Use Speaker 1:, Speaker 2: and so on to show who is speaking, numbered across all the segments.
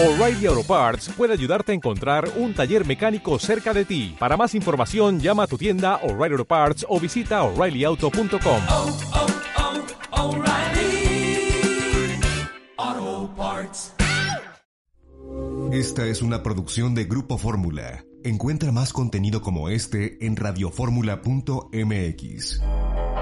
Speaker 1: O'Reilly Auto Parts puede ayudarte a encontrar un taller mecánico cerca de ti. Para más información, llama a tu tienda O'Reilly Auto Parts o visita oreillyauto.com.
Speaker 2: oh, oh, Parts.
Speaker 3: Esta es una producción de Grupo Fórmula. Encuentra más contenido como este en radioformula.mx.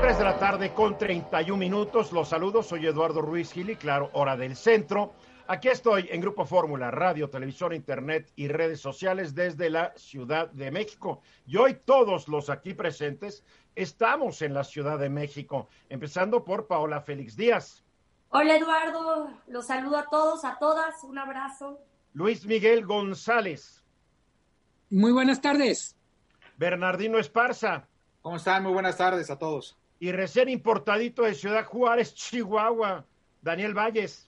Speaker 4: 3 de la tarde con 31 minutos. Los saludos. Soy Eduardo Ruiz Gil y claro, hora del centro. Aquí estoy en Grupo Fórmula, radio, televisión, internet y redes sociales desde la Ciudad de México. Y hoy todos los aquí presentes estamos en la Ciudad de México, empezando por Paola Félix Díaz,
Speaker 5: Hola Eduardo, los saludo a todos, a todas, un abrazo.
Speaker 4: Luis Miguel González,
Speaker 6: Muy buenas tardes.
Speaker 4: Bernardino Esparza
Speaker 7: ¿Cómo están? Muy buenas tardes a todos.
Speaker 4: y recién importadito de Ciudad Juárez, Chihuahua, Daniel Valles.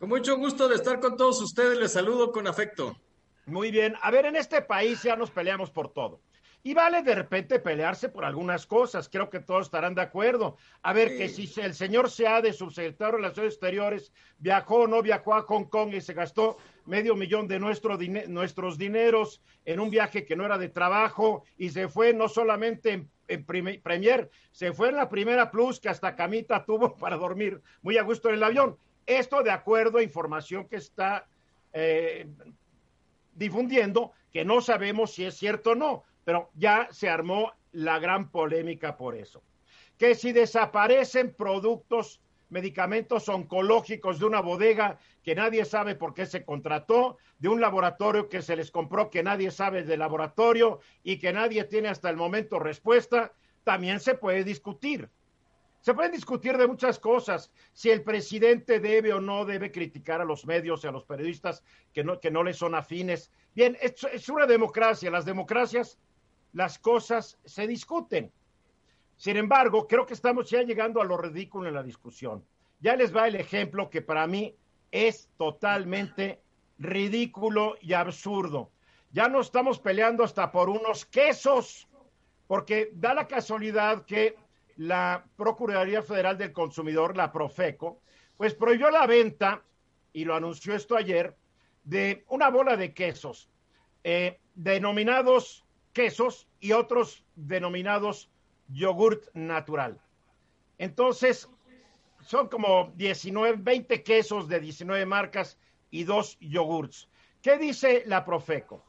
Speaker 8: Con mucho gusto de estar con todos ustedes, les saludo con afecto.
Speaker 4: Muy bien. A ver, en este país ya nos peleamos por todo. Y vale de repente pelearse por algunas cosas. Creo que todos estarán de acuerdo. A ver, que si el señor Seade, subsecretario de Relaciones Exteriores, viajó o no viajó a Hong Kong y se gastó medio millón de nuestro dine- nuestros dineros en un viaje que no era de trabajo y se fue no solamente en, en Premier, se fue en la primera plus que hasta camita tuvo para dormir muy a gusto en el avión. Esto de acuerdo a información que está eh, difundiendo, que no sabemos si es cierto o no, pero ya se armó la gran polémica por eso. Que si desaparecen productos, medicamentos oncológicos de una bodega que nadie sabe por qué se contrató, de un laboratorio que se les compró que nadie sabe del laboratorio y que nadie tiene hasta el momento respuesta, también se puede discutir. Se pueden discutir de muchas cosas, si el presidente debe o no debe criticar a los medios y a los periodistas que no, que no le son afines. Bien, es, es una democracia, las democracias, las cosas se discuten. Sin embargo, creo que estamos ya llegando a lo ridículo en la discusión. Ya les va el ejemplo que para mí es totalmente ridículo y absurdo. Ya no estamos peleando hasta por unos quesos, porque da la casualidad que la Procuraduría Federal del Consumidor, la Profeco, pues prohibió la venta, y lo anunció esto ayer, de una bola de quesos, eh, denominados quesos y otros denominados yogurt natural. Entonces, son como 19, 20 quesos de 19 marcas y dos yogurts. ¿Qué dice la Profeco?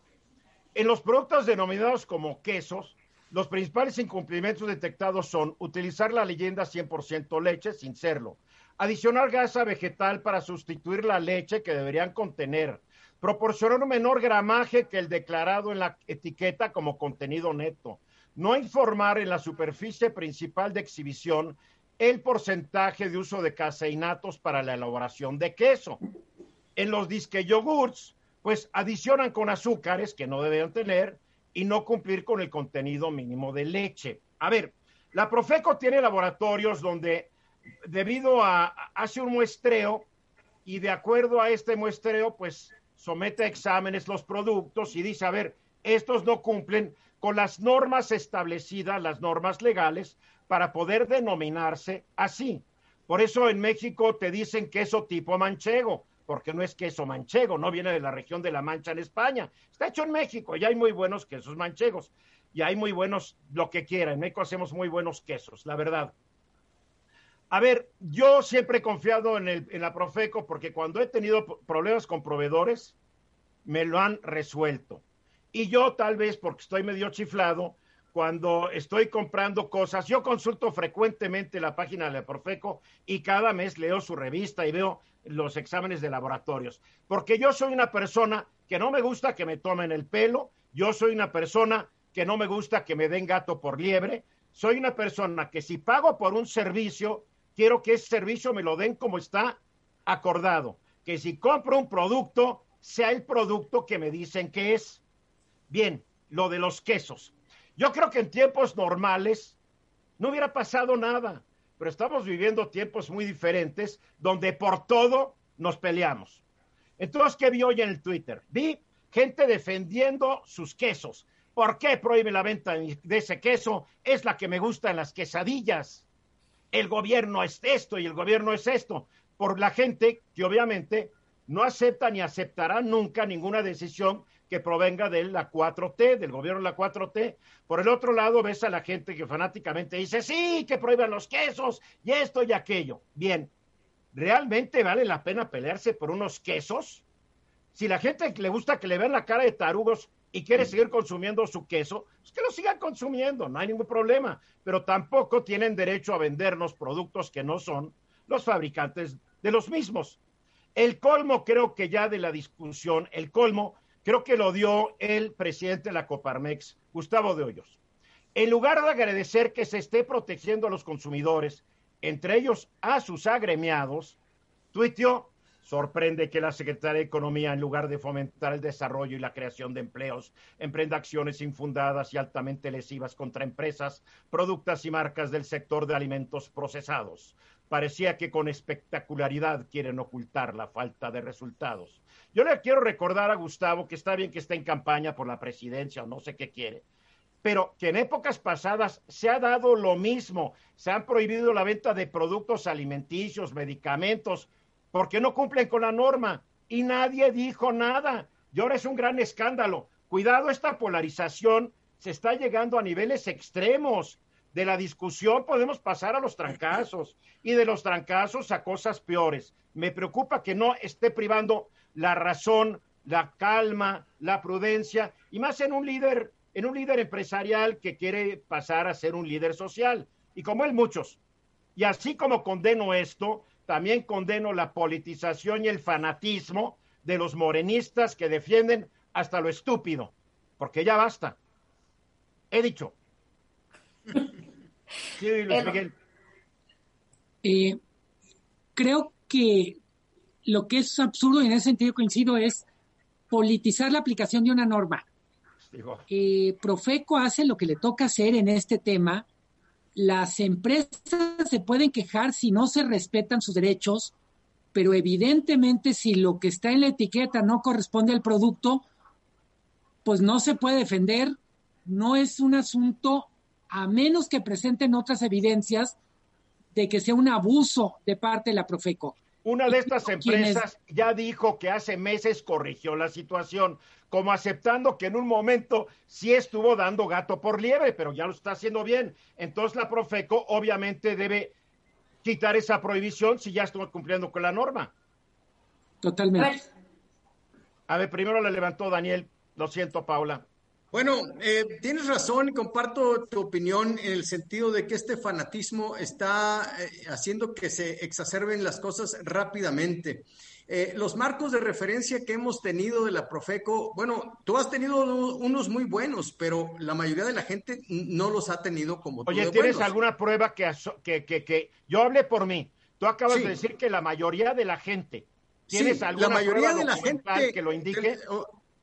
Speaker 4: En los productos denominados como quesos, los principales incumplimientos detectados son utilizar la leyenda 100% leche sin serlo, adicionar grasa vegetal para sustituir la leche que deberían contener, proporcionar un menor gramaje que el declarado en la etiqueta como contenido neto, no informar en la superficie principal de exhibición el porcentaje de uso de caseinatos para la elaboración de queso. En los disque yogurts, pues adicionan con azúcares que no deben tener y no cumplir con el contenido mínimo de leche. A ver, la Profeco tiene laboratorios donde debido a hace un muestreo y de acuerdo a este muestreo, pues somete a exámenes los productos y dice, a ver, estos no cumplen con las normas establecidas, las normas legales, para poder denominarse así. Por eso en México te dicen queso tipo manchego, porque no es queso manchego, no viene de la región de la Mancha en España. Está hecho en México y hay muy buenos quesos manchegos y hay muy buenos lo que quiera. En México hacemos muy buenos quesos, la verdad. A ver, yo siempre he confiado en, el, en la Profeco porque cuando he tenido problemas con proveedores, me lo han resuelto. Y yo tal vez porque estoy medio chiflado, cuando estoy comprando cosas, yo consulto frecuentemente la página de la Profeco y cada mes leo su revista y veo los exámenes de laboratorios. Porque yo soy una persona que no me gusta que me tomen el pelo, yo soy una persona que no me gusta que me den gato por liebre, soy una persona que si pago por un servicio, quiero que ese servicio me lo den como está acordado, que si compro un producto, sea el producto que me dicen que es. Bien, lo de los quesos. Yo creo que en tiempos normales no hubiera pasado nada, pero estamos viviendo tiempos muy diferentes donde por todo nos peleamos. Entonces, ¿qué vi hoy en el Twitter? Vi gente defendiendo sus quesos. ¿Por qué prohíbe la venta de ese queso? Es la que me gusta en las quesadillas. El gobierno es esto y el gobierno es esto. Por la gente que obviamente no acepta ni aceptará nunca ninguna decisión que provenga de la 4T, del gobierno de la 4T. Por el otro lado, ves a la gente que fanáticamente dice, sí, que prohíban los quesos y esto y aquello. Bien, ¿realmente vale la pena pelearse por unos quesos? Si la gente le gusta que le vean la cara de tarugos y quiere seguir consumiendo su queso, pues que lo sigan consumiendo, no hay ningún problema. Pero tampoco tienen derecho a vendernos productos que no son los fabricantes de los mismos. El colmo creo que ya de la discusión, el colmo creo que lo dio el presidente de la Coparmex, Gustavo de Hoyos. En lugar de agradecer que se esté protegiendo a los consumidores, entre ellos a sus agremiados, tuiteó, sorprende que la Secretaría de Economía, en lugar de fomentar el desarrollo y la creación de empleos, emprenda acciones infundadas y altamente lesivas contra empresas, productos y marcas del sector de alimentos procesados. Parecía que con espectacularidad quieren ocultar la falta de resultados. Yo le quiero recordar a Gustavo que está bien que esté en campaña por la presidencia o no sé qué quiere, pero que en épocas pasadas se ha dado lo mismo. Se han prohibido la venta de productos alimenticios, medicamentos, porque no cumplen con la norma y nadie dijo nada. Y ahora es un gran escándalo. Cuidado, esta polarización se está llegando a niveles extremos. De la discusión podemos pasar a los trancazos y de los trancazos a cosas peores. Me preocupa que no esté privando la razón, la calma, la prudencia y más en un líder, en un líder empresarial que quiere pasar a ser un líder social y como él muchos. Y así como condeno esto, también condeno la politización y el fanatismo de los morenistas que defienden hasta lo estúpido, porque ya basta. He dicho. Sí, Luis Miguel.
Speaker 6: Eh, creo que lo que es absurdo y en ese sentido coincido es politizar la aplicación de una norma. Eh, Profeco hace lo que le toca hacer en este tema. Las empresas se pueden quejar si no se respetan sus derechos, pero evidentemente si lo que está en la etiqueta no corresponde al producto, pues no se puede defender. No es un asunto, a menos que presenten otras evidencias de que sea un abuso de parte de la Profeco.
Speaker 4: Una de estas empresas ya dijo que hace meses corrigió la situación, como aceptando que en un momento sí estuvo dando gato por liebre, pero ya lo está haciendo bien. Entonces la Profeco obviamente debe quitar esa prohibición si ya estuvo cumpliendo con la norma.
Speaker 5: A
Speaker 6: Totalmente.
Speaker 5: ver,
Speaker 4: A ver, primero la levantó Daniel. Lo siento, Paula.
Speaker 8: Bueno, eh, tienes razón y comparto tu opinión en el sentido de que este fanatismo está eh, haciendo que se exacerben las cosas rápidamente. Eh, los marcos de referencia que hemos tenido de la Profeco, bueno, tú has tenido unos muy buenos, pero la mayoría de la gente no los ha tenido como tú
Speaker 4: Oye, ¿tienes
Speaker 8: buenos.
Speaker 4: alguna prueba que, que, que, que yo hablé por mí? Tú acabas
Speaker 8: Sí.
Speaker 4: de decir que la mayoría de la gente. ¿Tienes
Speaker 8: Sí,
Speaker 4: alguna
Speaker 8: la mayoría
Speaker 4: prueba
Speaker 8: de la gente
Speaker 4: que lo indique?
Speaker 8: el-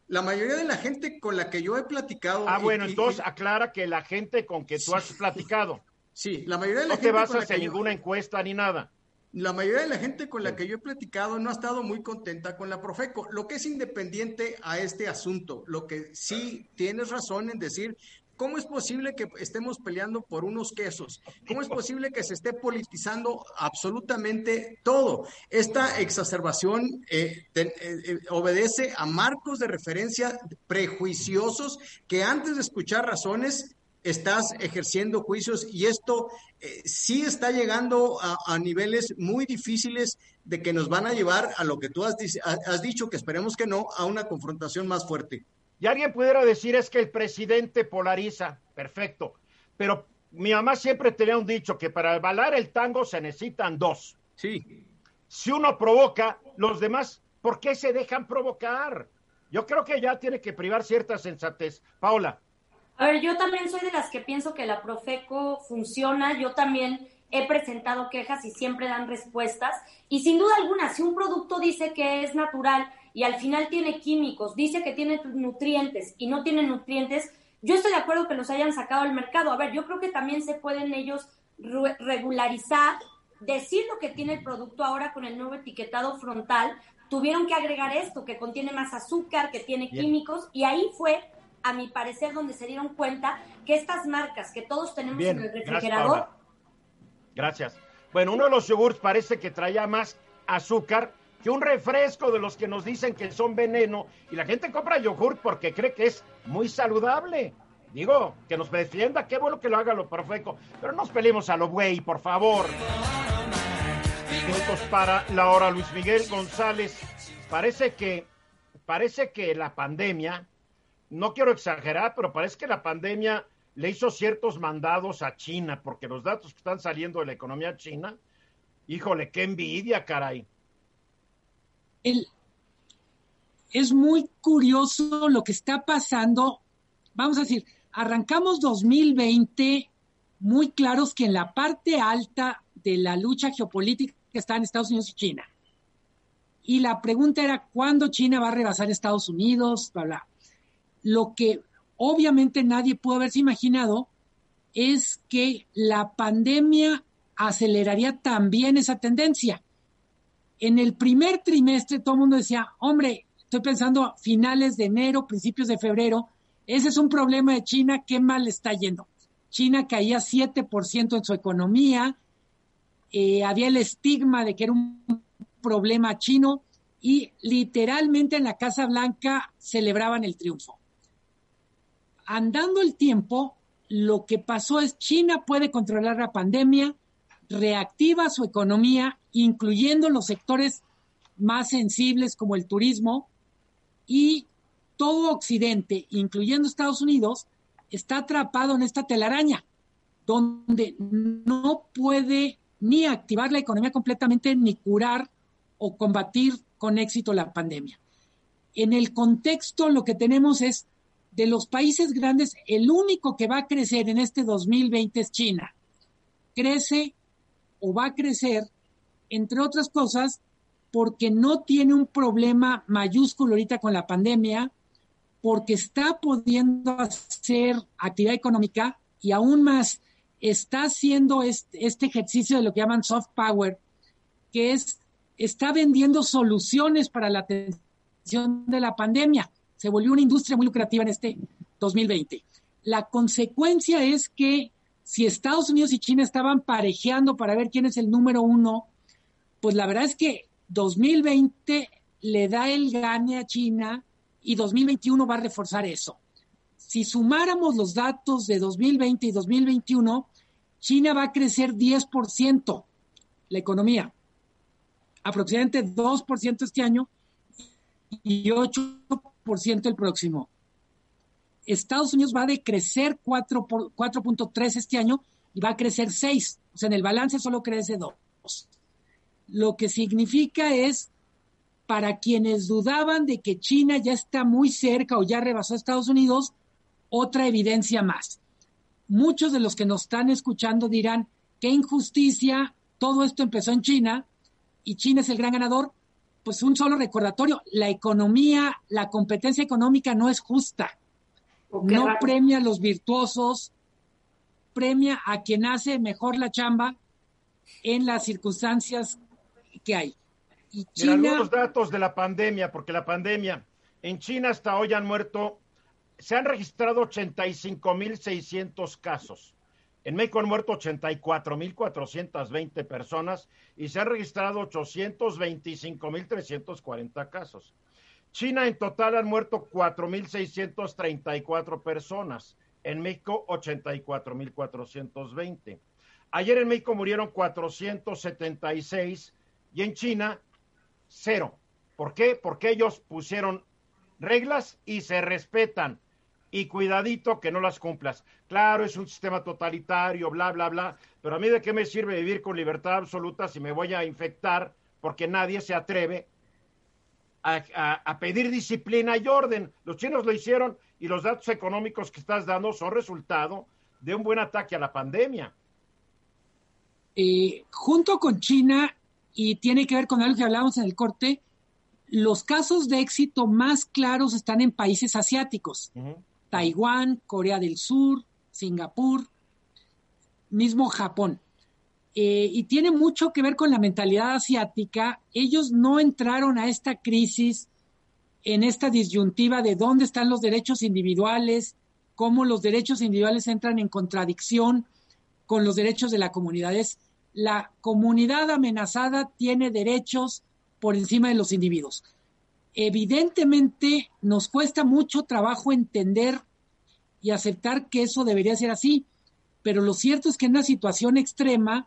Speaker 8: la mayoría de la gente con la que yo he platicado.
Speaker 4: Ah,
Speaker 8: y-
Speaker 4: bueno,
Speaker 8: y-
Speaker 4: entonces
Speaker 8: y-
Speaker 4: aclara que la gente con que tú has platicado.
Speaker 8: sí, la mayoría de la
Speaker 4: No te
Speaker 8: gente con la
Speaker 4: basas en
Speaker 8: yo-
Speaker 4: ninguna encuesta ni nada.
Speaker 8: La mayoría de la gente con la que yo he platicado no ha estado muy contenta con la Profeco, lo que es independiente a este asunto. Lo que sí tienes razón en decir, ¿cómo es posible que estemos peleando por unos quesos? ¿Cómo es posible que se esté politizando absolutamente todo? Esta exacerbación eh, eh, eh, obedece a marcos de referencia prejuiciosos que antes de escuchar razones estás ejerciendo juicios y esto sí está llegando a, niveles muy difíciles de que nos van a llevar a lo que tú has, has dicho, que esperemos que no, a una confrontación más fuerte.
Speaker 4: Y alguien pudiera decir es que el presidente polariza, perfecto. Pero mi mamá siempre tenía un dicho que para bailar el tango se necesitan dos.
Speaker 8: Sí.
Speaker 4: Si uno provoca, los demás, ¿por qué se dejan provocar? Yo creo que ya tiene que privar cierta sensatez. Paula,
Speaker 5: A ver, yo también soy de las que pienso que la Profeco funciona. Yo también he presentado quejas y siempre dan respuestas. Y sin duda alguna, si un producto dice que es natural y al final tiene químicos, dice que tiene nutrientes y no tiene nutrientes, yo estoy de acuerdo que los hayan sacado al mercado. A ver, yo creo que también se pueden ellos re- regularizar, decir lo que tiene el producto ahora con el nuevo etiquetado frontal. Tuvieron que agregar esto, que contiene más azúcar, que tiene
Speaker 4: Bien.
Speaker 5: químicos, y ahí fue a mi parecer, donde se dieron cuenta que estas marcas que todos tenemos
Speaker 4: Bien,
Speaker 5: en el
Speaker 4: gracias,
Speaker 5: refrigerador,
Speaker 4: Paula. gracias. Bueno, uno de los yogurts parece que traía más azúcar que un refresco de los que nos dicen que son veneno y la gente compra yogurt porque cree que es muy saludable. Digo, que nos defienda, qué bueno que lo haga lo perfecto, pero nos peleemos a lo güey, por favor. Minutos para la hora, Luis Miguel González. Parece que, parece que la pandemia, no quiero exagerar, pero parece que la pandemia le hizo ciertos mandados a China, porque los datos que están saliendo de la economía china, híjole, qué envidia, caray.
Speaker 6: Es muy curioso lo que está pasando. Vamos a decir, arrancamos 2020 muy claros que en la parte alta de la lucha geopolítica están Estados Unidos y China. Y la pregunta era, ¿cuándo China va a rebasar Estados Unidos? Bla, bla. Lo que obviamente nadie pudo haberse imaginado es que la pandemia aceleraría también esa tendencia. En el primer trimestre todo el mundo decía, hombre, estoy pensando a finales de enero, principios de febrero, ese es un problema de China, qué mal está yendo. China caía 7% en su economía, eh, había el estigma de que era un problema chino y literalmente en la Casa Blanca celebraban el triunfo. Andando el tiempo, lo que pasó es China puede controlar la pandemia, reactiva su economía, incluyendo los sectores más sensibles como el turismo, y todo Occidente, incluyendo Estados Unidos, está atrapado en esta telaraña, donde no puede ni activar la economía completamente, ni curar o combatir con éxito la pandemia. En el contexto, lo que tenemos es, de los países grandes, el único que va a crecer en este 2020 es China. Crece o va a crecer, entre otras cosas, porque no tiene un problema mayúsculo ahorita con la pandemia, porque está pudiendo hacer actividad económica y aún más está haciendo este, ejercicio de lo que llaman soft power, que es, está vendiendo soluciones para la atención de la pandemia. Se volvió una industria muy lucrativa en este 2020. La consecuencia es que si Estados Unidos y China estaban parejeando para ver quién es el número uno, pues la verdad es que 2020 le da el gane a China y 2021 va a reforzar eso. Si sumáramos los datos de 2020 y 2021, China va a crecer 10% la economía, aproximadamente 2% este año y 8% el próximo. Estados Unidos va a decrecer 4.3 este año y va a crecer 6. O sea, en el balance solo crece 2. Lo que significa es para quienes dudaban de que China ya está muy cerca o ya rebasó a Estados Unidos, otra evidencia más. Muchos de los que nos están escuchando dirán, qué injusticia, todo esto empezó en China y China es el gran ganador. Pues un solo recordatorio, la economía, la competencia económica no es justa. no premia a los virtuosos, premia a quien hace mejor la chamba en las circunstancias que hay.
Speaker 4: Y China... algunos datos de la pandemia, porque la pandemia, en China hasta hoy han muerto, se han registrado 85.600 casos. En México han muerto 84.420 personas y se han registrado 825.340 casos. China en total han muerto 4.634 personas. En México 84.420. Ayer en México murieron 476 y en China cero. ¿Por qué? Porque ellos pusieron reglas y se respetan. Y cuidadito que no las cumplas. Claro, es un sistema totalitario, bla, bla, bla, pero a mí de qué me sirve vivir con libertad absoluta si me voy a infectar porque nadie se atreve a, pedir disciplina y orden. Los chinos lo hicieron y los datos económicos que estás dando son resultado de un buen ataque a la pandemia.
Speaker 6: Eh, junto con China, y tiene que ver con algo que hablábamos en el corte, los casos de éxito más claros están en países asiáticos. Taiwán, Corea del Sur, Singapur, mismo Japón. Eh, y tiene mucho que ver con la mentalidad asiática. Ellos no entraron a esta crisis en esta disyuntiva de dónde están los derechos individuales, cómo los derechos individuales entran en contradicción con los derechos de la comunidad. Es la comunidad amenazada tiene derechos por encima de los individuos. Evidentemente nos cuesta mucho trabajo entender y aceptar que eso debería ser así, pero lo cierto es que en una situación extrema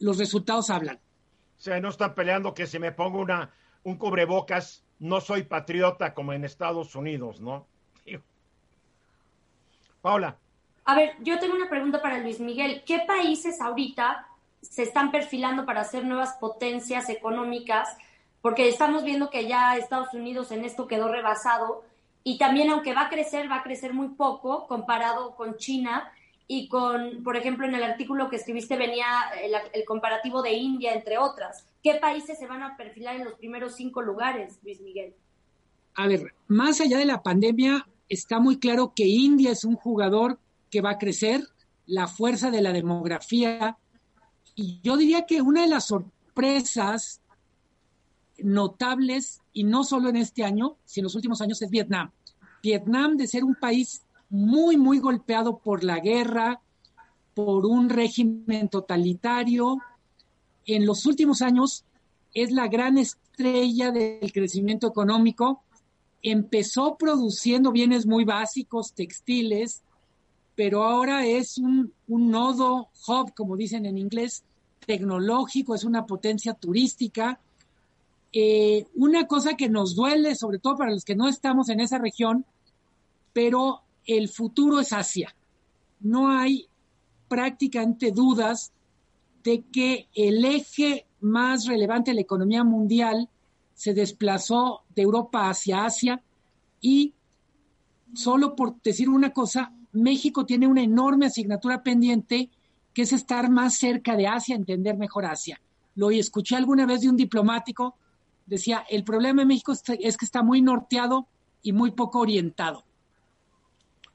Speaker 6: los resultados hablan.
Speaker 4: O sea, no están peleando que si me pongo una, un cubrebocas, no soy patriota como en Estados Unidos, ¿no? Paula.
Speaker 5: A ver, yo tengo una pregunta para Luis Miguel. ¿Qué países ahorita se están perfilando para hacer nuevas potencias económicas? Porque estamos viendo que ya Estados Unidos en esto quedó rebasado y también aunque va a crecer, va a crecer muy poco comparado con China y con, por ejemplo, en el artículo que escribiste venía el, comparativo de India, entre otras. ¿Qué países se van a perfilar en los primeros cinco lugares, Luis Miguel?
Speaker 6: A ver, más allá de la pandemia, está muy claro que India es un jugador que va a crecer, la fuerza de la demografía. Y yo diría que una de las sorpresas notables, y no solo en este año, sino en los últimos años, es Vietnam. Vietnam, de ser un país muy, muy golpeado por la guerra, por un régimen totalitario, en los últimos años es la gran estrella del crecimiento económico. Empezó produciendo bienes muy básicos, textiles, pero ahora es un, nodo hub, como dicen en inglés, tecnológico, es una potencia turística. Eh, una cosa que nos duele, sobre todo para los que no estamos en esa región, pero el futuro es Asia. No hay prácticamente dudas de que el eje más relevante de la economía mundial se desplazó de Europa hacia Asia y solo por decir una cosa, México tiene una enorme asignatura pendiente que es estar más cerca de Asia, entender mejor Asia. Lo escuché alguna vez de un diplomático, decía, el problema de México es que está muy norteado y muy poco orientado.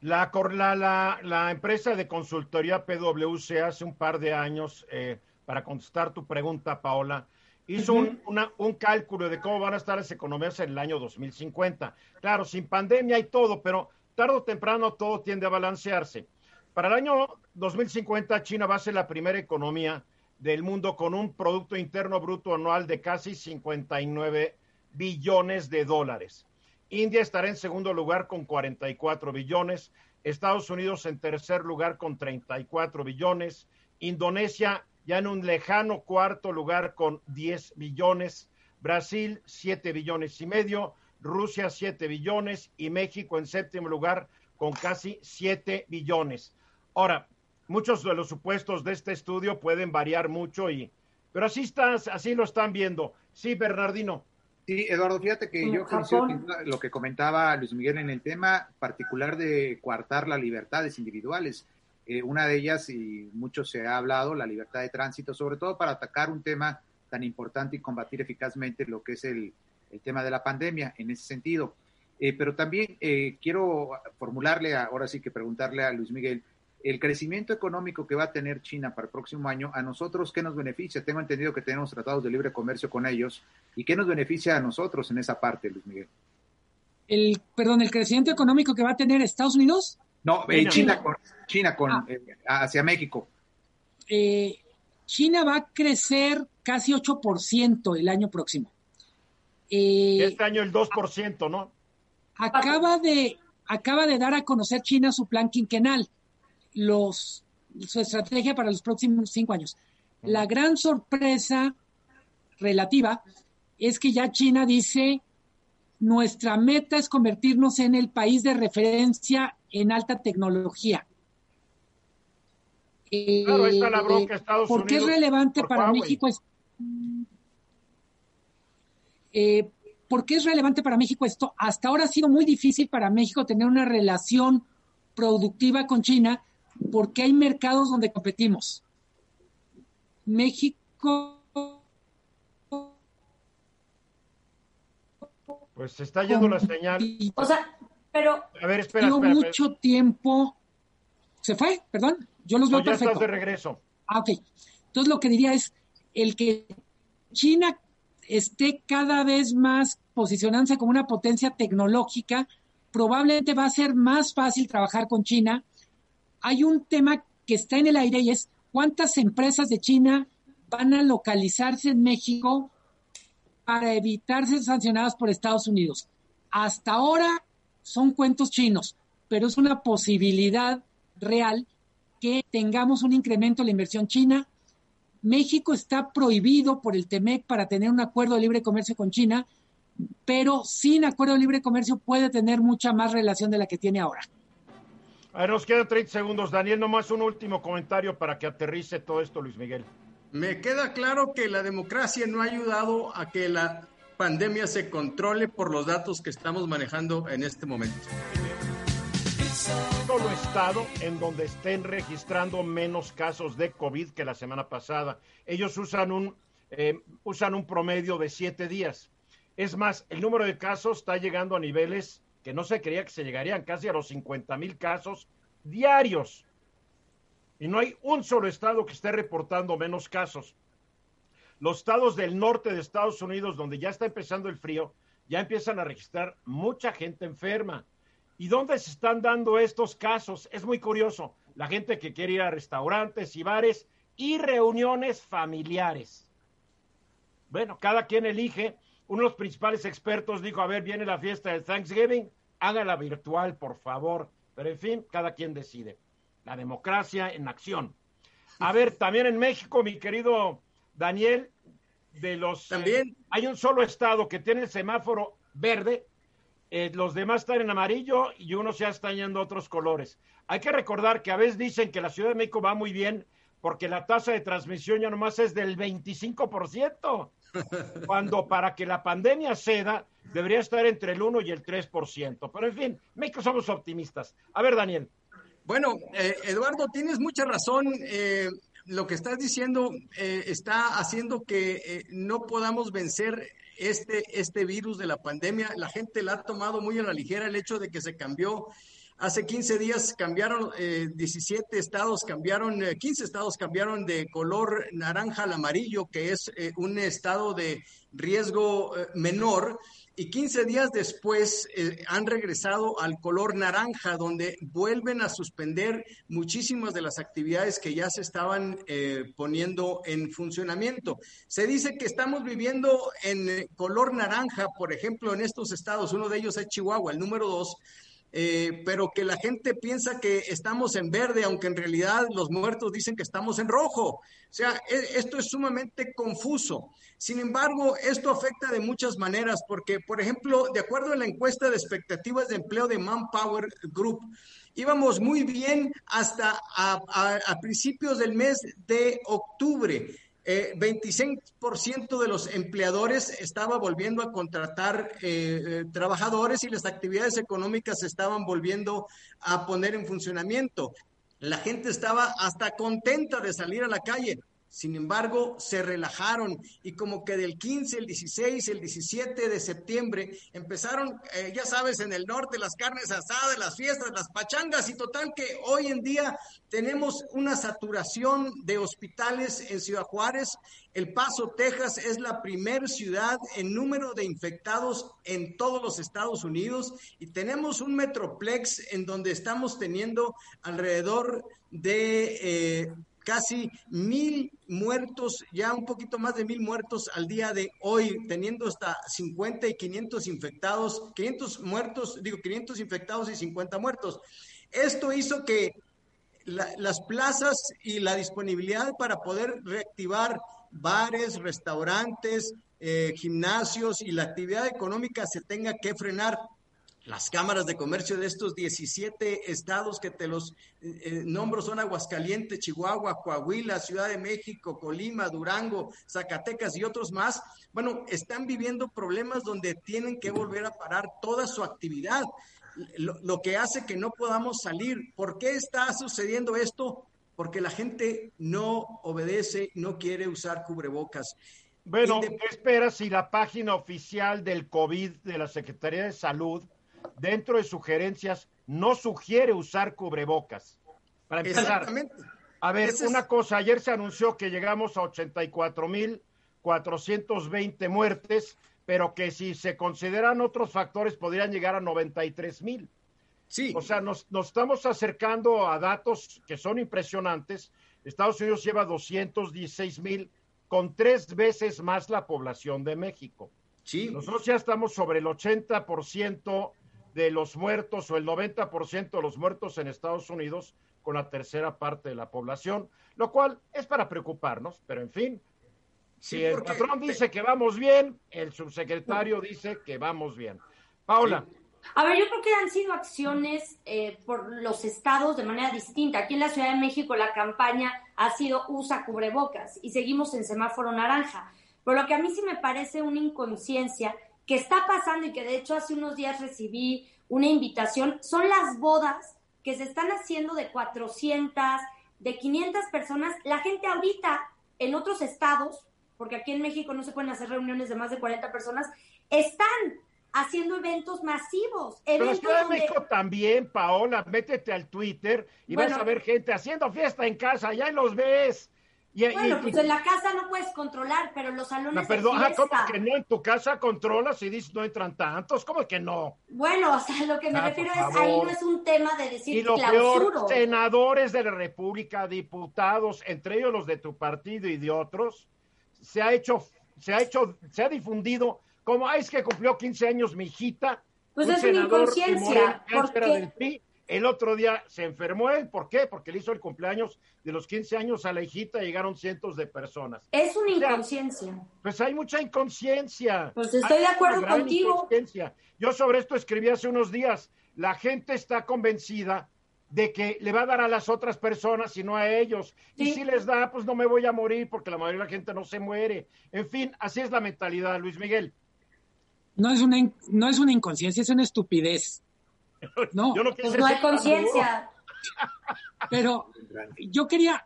Speaker 4: La, la, la, empresa de consultoría PwC hace un par de años, eh, para contestar tu pregunta, Paola, hizo uh -huh. un, una, un, cálculo de cómo van a estar las economías en el año 2050. Claro, sin pandemia y todo, pero tarde o temprano todo tiende a balancearse. Para el año 2050, China va a ser la primera economía del mundo con un Producto Interno Bruto anual de casi 59 billones de dólares. India estará en segundo lugar con 44 billones, Estados Unidos en tercer lugar con 34 billones, Indonesia ya en un lejano cuarto lugar con 10 billones, Brasil 7 billones y medio, Rusia 7 billones y México en séptimo lugar con casi 7 billones. Ahora, muchos de los supuestos de este estudio pueden variar mucho y pero así estás, así lo están viendo. Sí, Bernardino.
Speaker 7: Sí, Eduardo, fíjate que yo coincido lo que comentaba Luis Miguel en el tema particular de coartar las libertades individuales. Eh, una de ellas, y mucho se ha hablado, la libertad de tránsito, sobre todo para atacar un tema tan importante y combatir eficazmente lo que es el, el tema de la pandemia en ese sentido. Eh, pero también eh, quiero formularle, a, ahora sí que preguntarle a Luis Miguel, el crecimiento económico que va a tener China para el próximo año, a nosotros, ¿qué nos beneficia? Tengo entendido que tenemos tratados de libre comercio con ellos. ¿Y qué nos beneficia a nosotros en esa parte, Luis Miguel?
Speaker 6: El, perdón, ¿el crecimiento económico que va a tener Estados Unidos?
Speaker 7: No, eh, China con, China con ah. eh, hacia México.
Speaker 6: Eh, China va a crecer casi 8% el año próximo.
Speaker 4: Este año el 2%, ¿no?
Speaker 6: Acaba de, acaba de dar a conocer China su plan quinquenal los, su estrategia para los próximos cinco años. La gran sorpresa relativa es que ya China dice, nuestra meta es convertirnos en el país de referencia en alta tecnología.
Speaker 4: Claro, está la bronca Estados
Speaker 6: ¿Por qué es relevante para Huawei? México? Es, eh, ¿Por qué es relevante para México esto? Hasta ahora ha sido muy difícil para México tener una relación productiva con China porque hay mercados donde competimos. México.
Speaker 4: Pues se está yendo la señal.
Speaker 5: O sea, pero.
Speaker 4: A ver, espera,
Speaker 6: espera,
Speaker 4: espera.
Speaker 6: mucho tiempo. ¿Se fue? Perdón. Yo los
Speaker 4: no,
Speaker 6: veo
Speaker 4: ya
Speaker 6: perfecto.
Speaker 4: estás de regreso.
Speaker 6: Ah, ok. Entonces lo que diría es el que China esté cada vez más posicionándose como una potencia tecnológica, probablemente va a ser más fácil trabajar con China hay un tema que está en el aire y es cuántas empresas de China van a localizarse en México para evitar ser sancionadas por Estados Unidos. Hasta ahora son cuentos chinos, pero es una posibilidad real que tengamos un incremento en la inversión china. México está prohibido por el TEMEC para tener un acuerdo de libre comercio con China, pero sin acuerdo de libre comercio puede tener mucha más relación de la que tiene ahora.
Speaker 4: A ver, nos quedan 30 segundos. Daniel, nomás un último comentario para que aterrice todo esto, Luis Miguel.
Speaker 8: Me queda claro que la democracia no ha ayudado a que la pandemia se controle por los datos que estamos manejando en este momento.
Speaker 4: Solo estado en donde estén registrando menos casos de COVID que la semana pasada. Ellos usan un, eh, usan un promedio de siete días. Es más, el número de casos está llegando a niveles que no se creía que se llegarían casi a los 50 mil casos diarios. Y no hay un solo estado que esté reportando menos casos. Los estados del norte de Estados Unidos, donde ya está empezando el frío, ya empiezan a registrar mucha gente enferma. ¿Y dónde se están dando estos casos? Es muy curioso. La gente que quiere ir a restaurantes y bares y reuniones familiares. Bueno, cada quien elige. Uno de los principales expertos dijo, a ver, viene la fiesta de Thanksgiving, hágala virtual, por favor. Pero en fin, cada quien decide. La democracia en acción. A ver, también en México, mi querido Daniel, de los...
Speaker 8: También.
Speaker 4: hay un solo estado que tiene el semáforo verde, eh, los demás están en amarillo y uno ya está yendo a otros colores. Hay que recordar que a veces dicen que la Ciudad de México va muy bien porque la tasa de transmisión ya nomás es del 25%, cuando para que la pandemia ceda debería estar entre el 1 y el 3%. Pero en fin, México somos optimistas. A ver, Daniel.
Speaker 8: Bueno, eh, Eduardo, tienes mucha razón. Eh, lo que estás diciendo eh, está haciendo que eh, no podamos vencer este, este virus de la pandemia. La gente la ha tomado muy a la ligera el hecho de que se cambió. Hace 15 días cambiaron, eh, 17 estados cambiaron, 15 estados cambiaron de color naranja al amarillo, que es un estado de riesgo menor y 15 días después eh, han regresado al color naranja, donde vuelven a suspender muchísimas de las actividades que ya se estaban eh, poniendo en funcionamiento. Se dice que estamos viviendo en eh, color naranja, por ejemplo, en estos estados, uno de ellos es Chihuahua, el número dos, eh, pero que la gente piensa que estamos en verde, aunque en realidad los muertos dicen que estamos en rojo. O sea, e, esto es sumamente confuso. Sin embargo, esto afecta de muchas maneras, porque, por ejemplo, de acuerdo a la encuesta de expectativas de empleo de Manpower Group, íbamos muy bien hasta a principios del mes de octubre. 26% eh, de los empleadores estaba volviendo a contratar eh, eh, trabajadores y las actividades económicas estaban volviendo a poner en funcionamiento. La gente estaba hasta contenta de salir a la calle. Sin embargo, se relajaron y como que del 15, el 16, el 17 de septiembre empezaron, eh, ya sabes, en el norte las carnes asadas, las fiestas, las pachangas y total que hoy en día tenemos una saturación de hospitales en Ciudad Juárez. El Paso, Texas es la primer ciudad en número de infectados en todos los Estados Unidos y tenemos un metroplex en donde estamos teniendo alrededor de... Eh, casi mil muertos, ya un poquito más de mil muertos al día de hoy, teniendo hasta 50 y 500 infectados, 500 muertos, digo 500 infectados y 50 muertos. Esto hizo que las plazas y la disponibilidad para poder reactivar bares, restaurantes, eh, gimnasios y la actividad económica se tenga que frenar las cámaras de comercio de estos 17 estados que te los eh, eh, nombro son Aguascalientes, Chihuahua, Coahuila, Ciudad de México, Colima, Durango, Zacatecas y otros más, bueno, están viviendo problemas donde tienen que volver a parar toda su actividad, lo, lo que hace que no podamos salir. ¿Por qué está sucediendo esto? Porque la gente no obedece, no quiere usar cubrebocas.
Speaker 4: Bueno, ¿qué esperas si la página oficial del COVID de la Secretaría de Salud dentro de sugerencias, no sugiere usar cubrebocas. Para empezar, a ver, una cosa, ayer se anunció que llegamos a 84.420 muertes, pero que si se consideran otros factores podrían llegar a 93 mil.
Speaker 8: Sí.
Speaker 4: O sea, nos, nos, estamos acercando a datos que son impresionantes. Estados Unidos lleva 216 mil con tres veces más la población de México.
Speaker 8: Sí.
Speaker 4: Nosotros ya estamos sobre el 80% de los muertos o el 90% de los muertos en Estados Unidos con la tercera parte de la población, lo cual es para preocuparnos, pero en fin, si el patrón dice que vamos bien, el subsecretario dice que vamos bien. Paula.
Speaker 5: A ver, yo creo que han sido acciones eh, por los estados de manera distinta. Aquí en la Ciudad de México la campaña ha sido usa cubrebocas y seguimos en semáforo naranja. Pero lo que a mí sí me parece una inconsciencia que está pasando y que de hecho hace unos días recibí una invitación son las bodas que se están haciendo de 400, de 500 personas. La gente ahorita en otros estados, porque aquí en México no se pueden hacer reuniones de más de 40 personas, están haciendo eventos masivos. Eventos
Speaker 4: Pero en México también, Paola, métete al Twitter y vas a ver gente haciendo fiesta en casa, ya los ves.
Speaker 5: Y, bueno, pues en la casa no puedes controlar, pero los salones no,
Speaker 4: perdón,
Speaker 5: de
Speaker 4: ¿cómo que no en tu casa controlas y dices no entran tantos? ¿Cómo que no?
Speaker 5: Bueno, o sea, lo que me ah, refiero es, ahí no es un tema de decir
Speaker 4: Y lo peor, senadores de la República, diputados, entre ellos los de tu partido y de otros, se ha hecho, se ha hecho, se ha difundido como, es que cumplió 15 años mi hijita.
Speaker 5: Pues es una inconsciencia.
Speaker 4: Porque... El otro día se enfermó él, ¿por qué? Porque le hizo el cumpleaños de los 15 años a la hijita y llegaron cientos de personas.
Speaker 5: Es una inconsciencia.
Speaker 4: pues hay mucha inconsciencia.
Speaker 5: Pues estoy de acuerdo contigo.
Speaker 4: Yo sobre esto escribí hace unos días. La gente está convencida de que le va a dar a las otras personas y no a ellos. Y si les da, pues no me voy a morir porque la mayoría de la gente no se muere. En fin, así es la mentalidad, Luis Miguel.
Speaker 6: No es una, no es una inconsciencia, es una estupidez. No,
Speaker 5: pues no hay conciencia.
Speaker 6: Pero yo quería,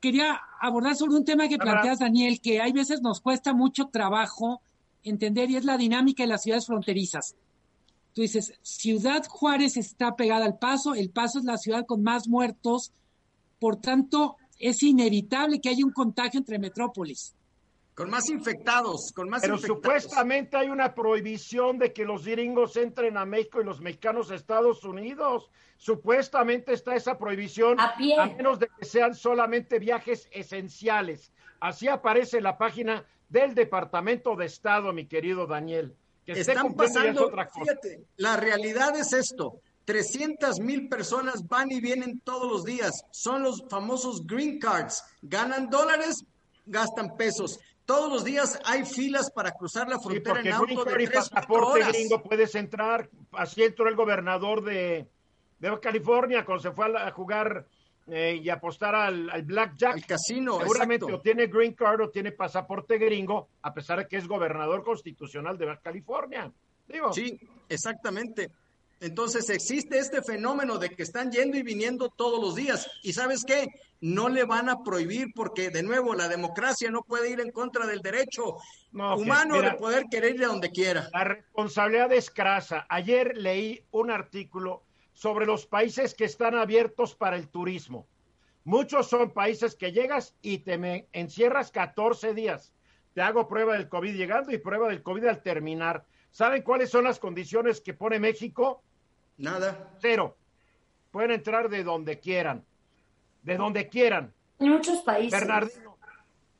Speaker 6: quería abordar sobre un tema que planteas, Daniel, que hay veces nos cuesta mucho trabajo entender y es la dinámica de las ciudades fronterizas. Tú dices, Ciudad Juárez está pegada al paso, el paso es la ciudad con más muertos, por tanto, es inevitable que haya un contagio entre metrópolis.
Speaker 8: Con más infectados, con más
Speaker 4: Pero supuestamente hay una prohibición de que los gringos entren a México y los mexicanos a Estados Unidos. Supuestamente está esa prohibición,
Speaker 5: a,
Speaker 4: menos de que sean solamente viajes esenciales. Así aparece en la página del Departamento de Estado, mi querido Daniel.
Speaker 8: Que Están pasando, otra cosa. Fíjate, la realidad es esto. 300 mil personas van y vienen todos los días. Son los famosos green cards. Ganan dólares, gastan pesos. Todos los días hay filas para cruzar la frontera en auto de tres pasaporte gringo
Speaker 4: puedes entrar. Así entró el gobernador de, de California cuando se fue a, jugar eh, y apostar al, al blackjack.
Speaker 8: Al casino,
Speaker 4: Seguramente o tiene green card o tiene pasaporte gringo, a pesar de que es gobernador constitucional de Baja California. Digo.
Speaker 8: Sí, exactamente. Entonces existe este fenómeno de que están yendo y viniendo todos los días. ¿Y sabes qué? No le van a prohibir porque, de nuevo, la democracia no puede ir en contra del derecho humano de poder querer ir a donde quiera.
Speaker 4: La responsabilidad es crasa. Ayer leí un artículo sobre los países que están abiertos para el turismo. Muchos son países que llegas y te me encierras 14 días. Te hago prueba del COVID llegando y prueba del COVID al terminar. ¿Saben cuáles son las condiciones que pone México?
Speaker 8: Nada.
Speaker 4: Cero. Pueden entrar de donde quieran. De donde quieran.
Speaker 5: En muchos países.
Speaker 7: Bernardino.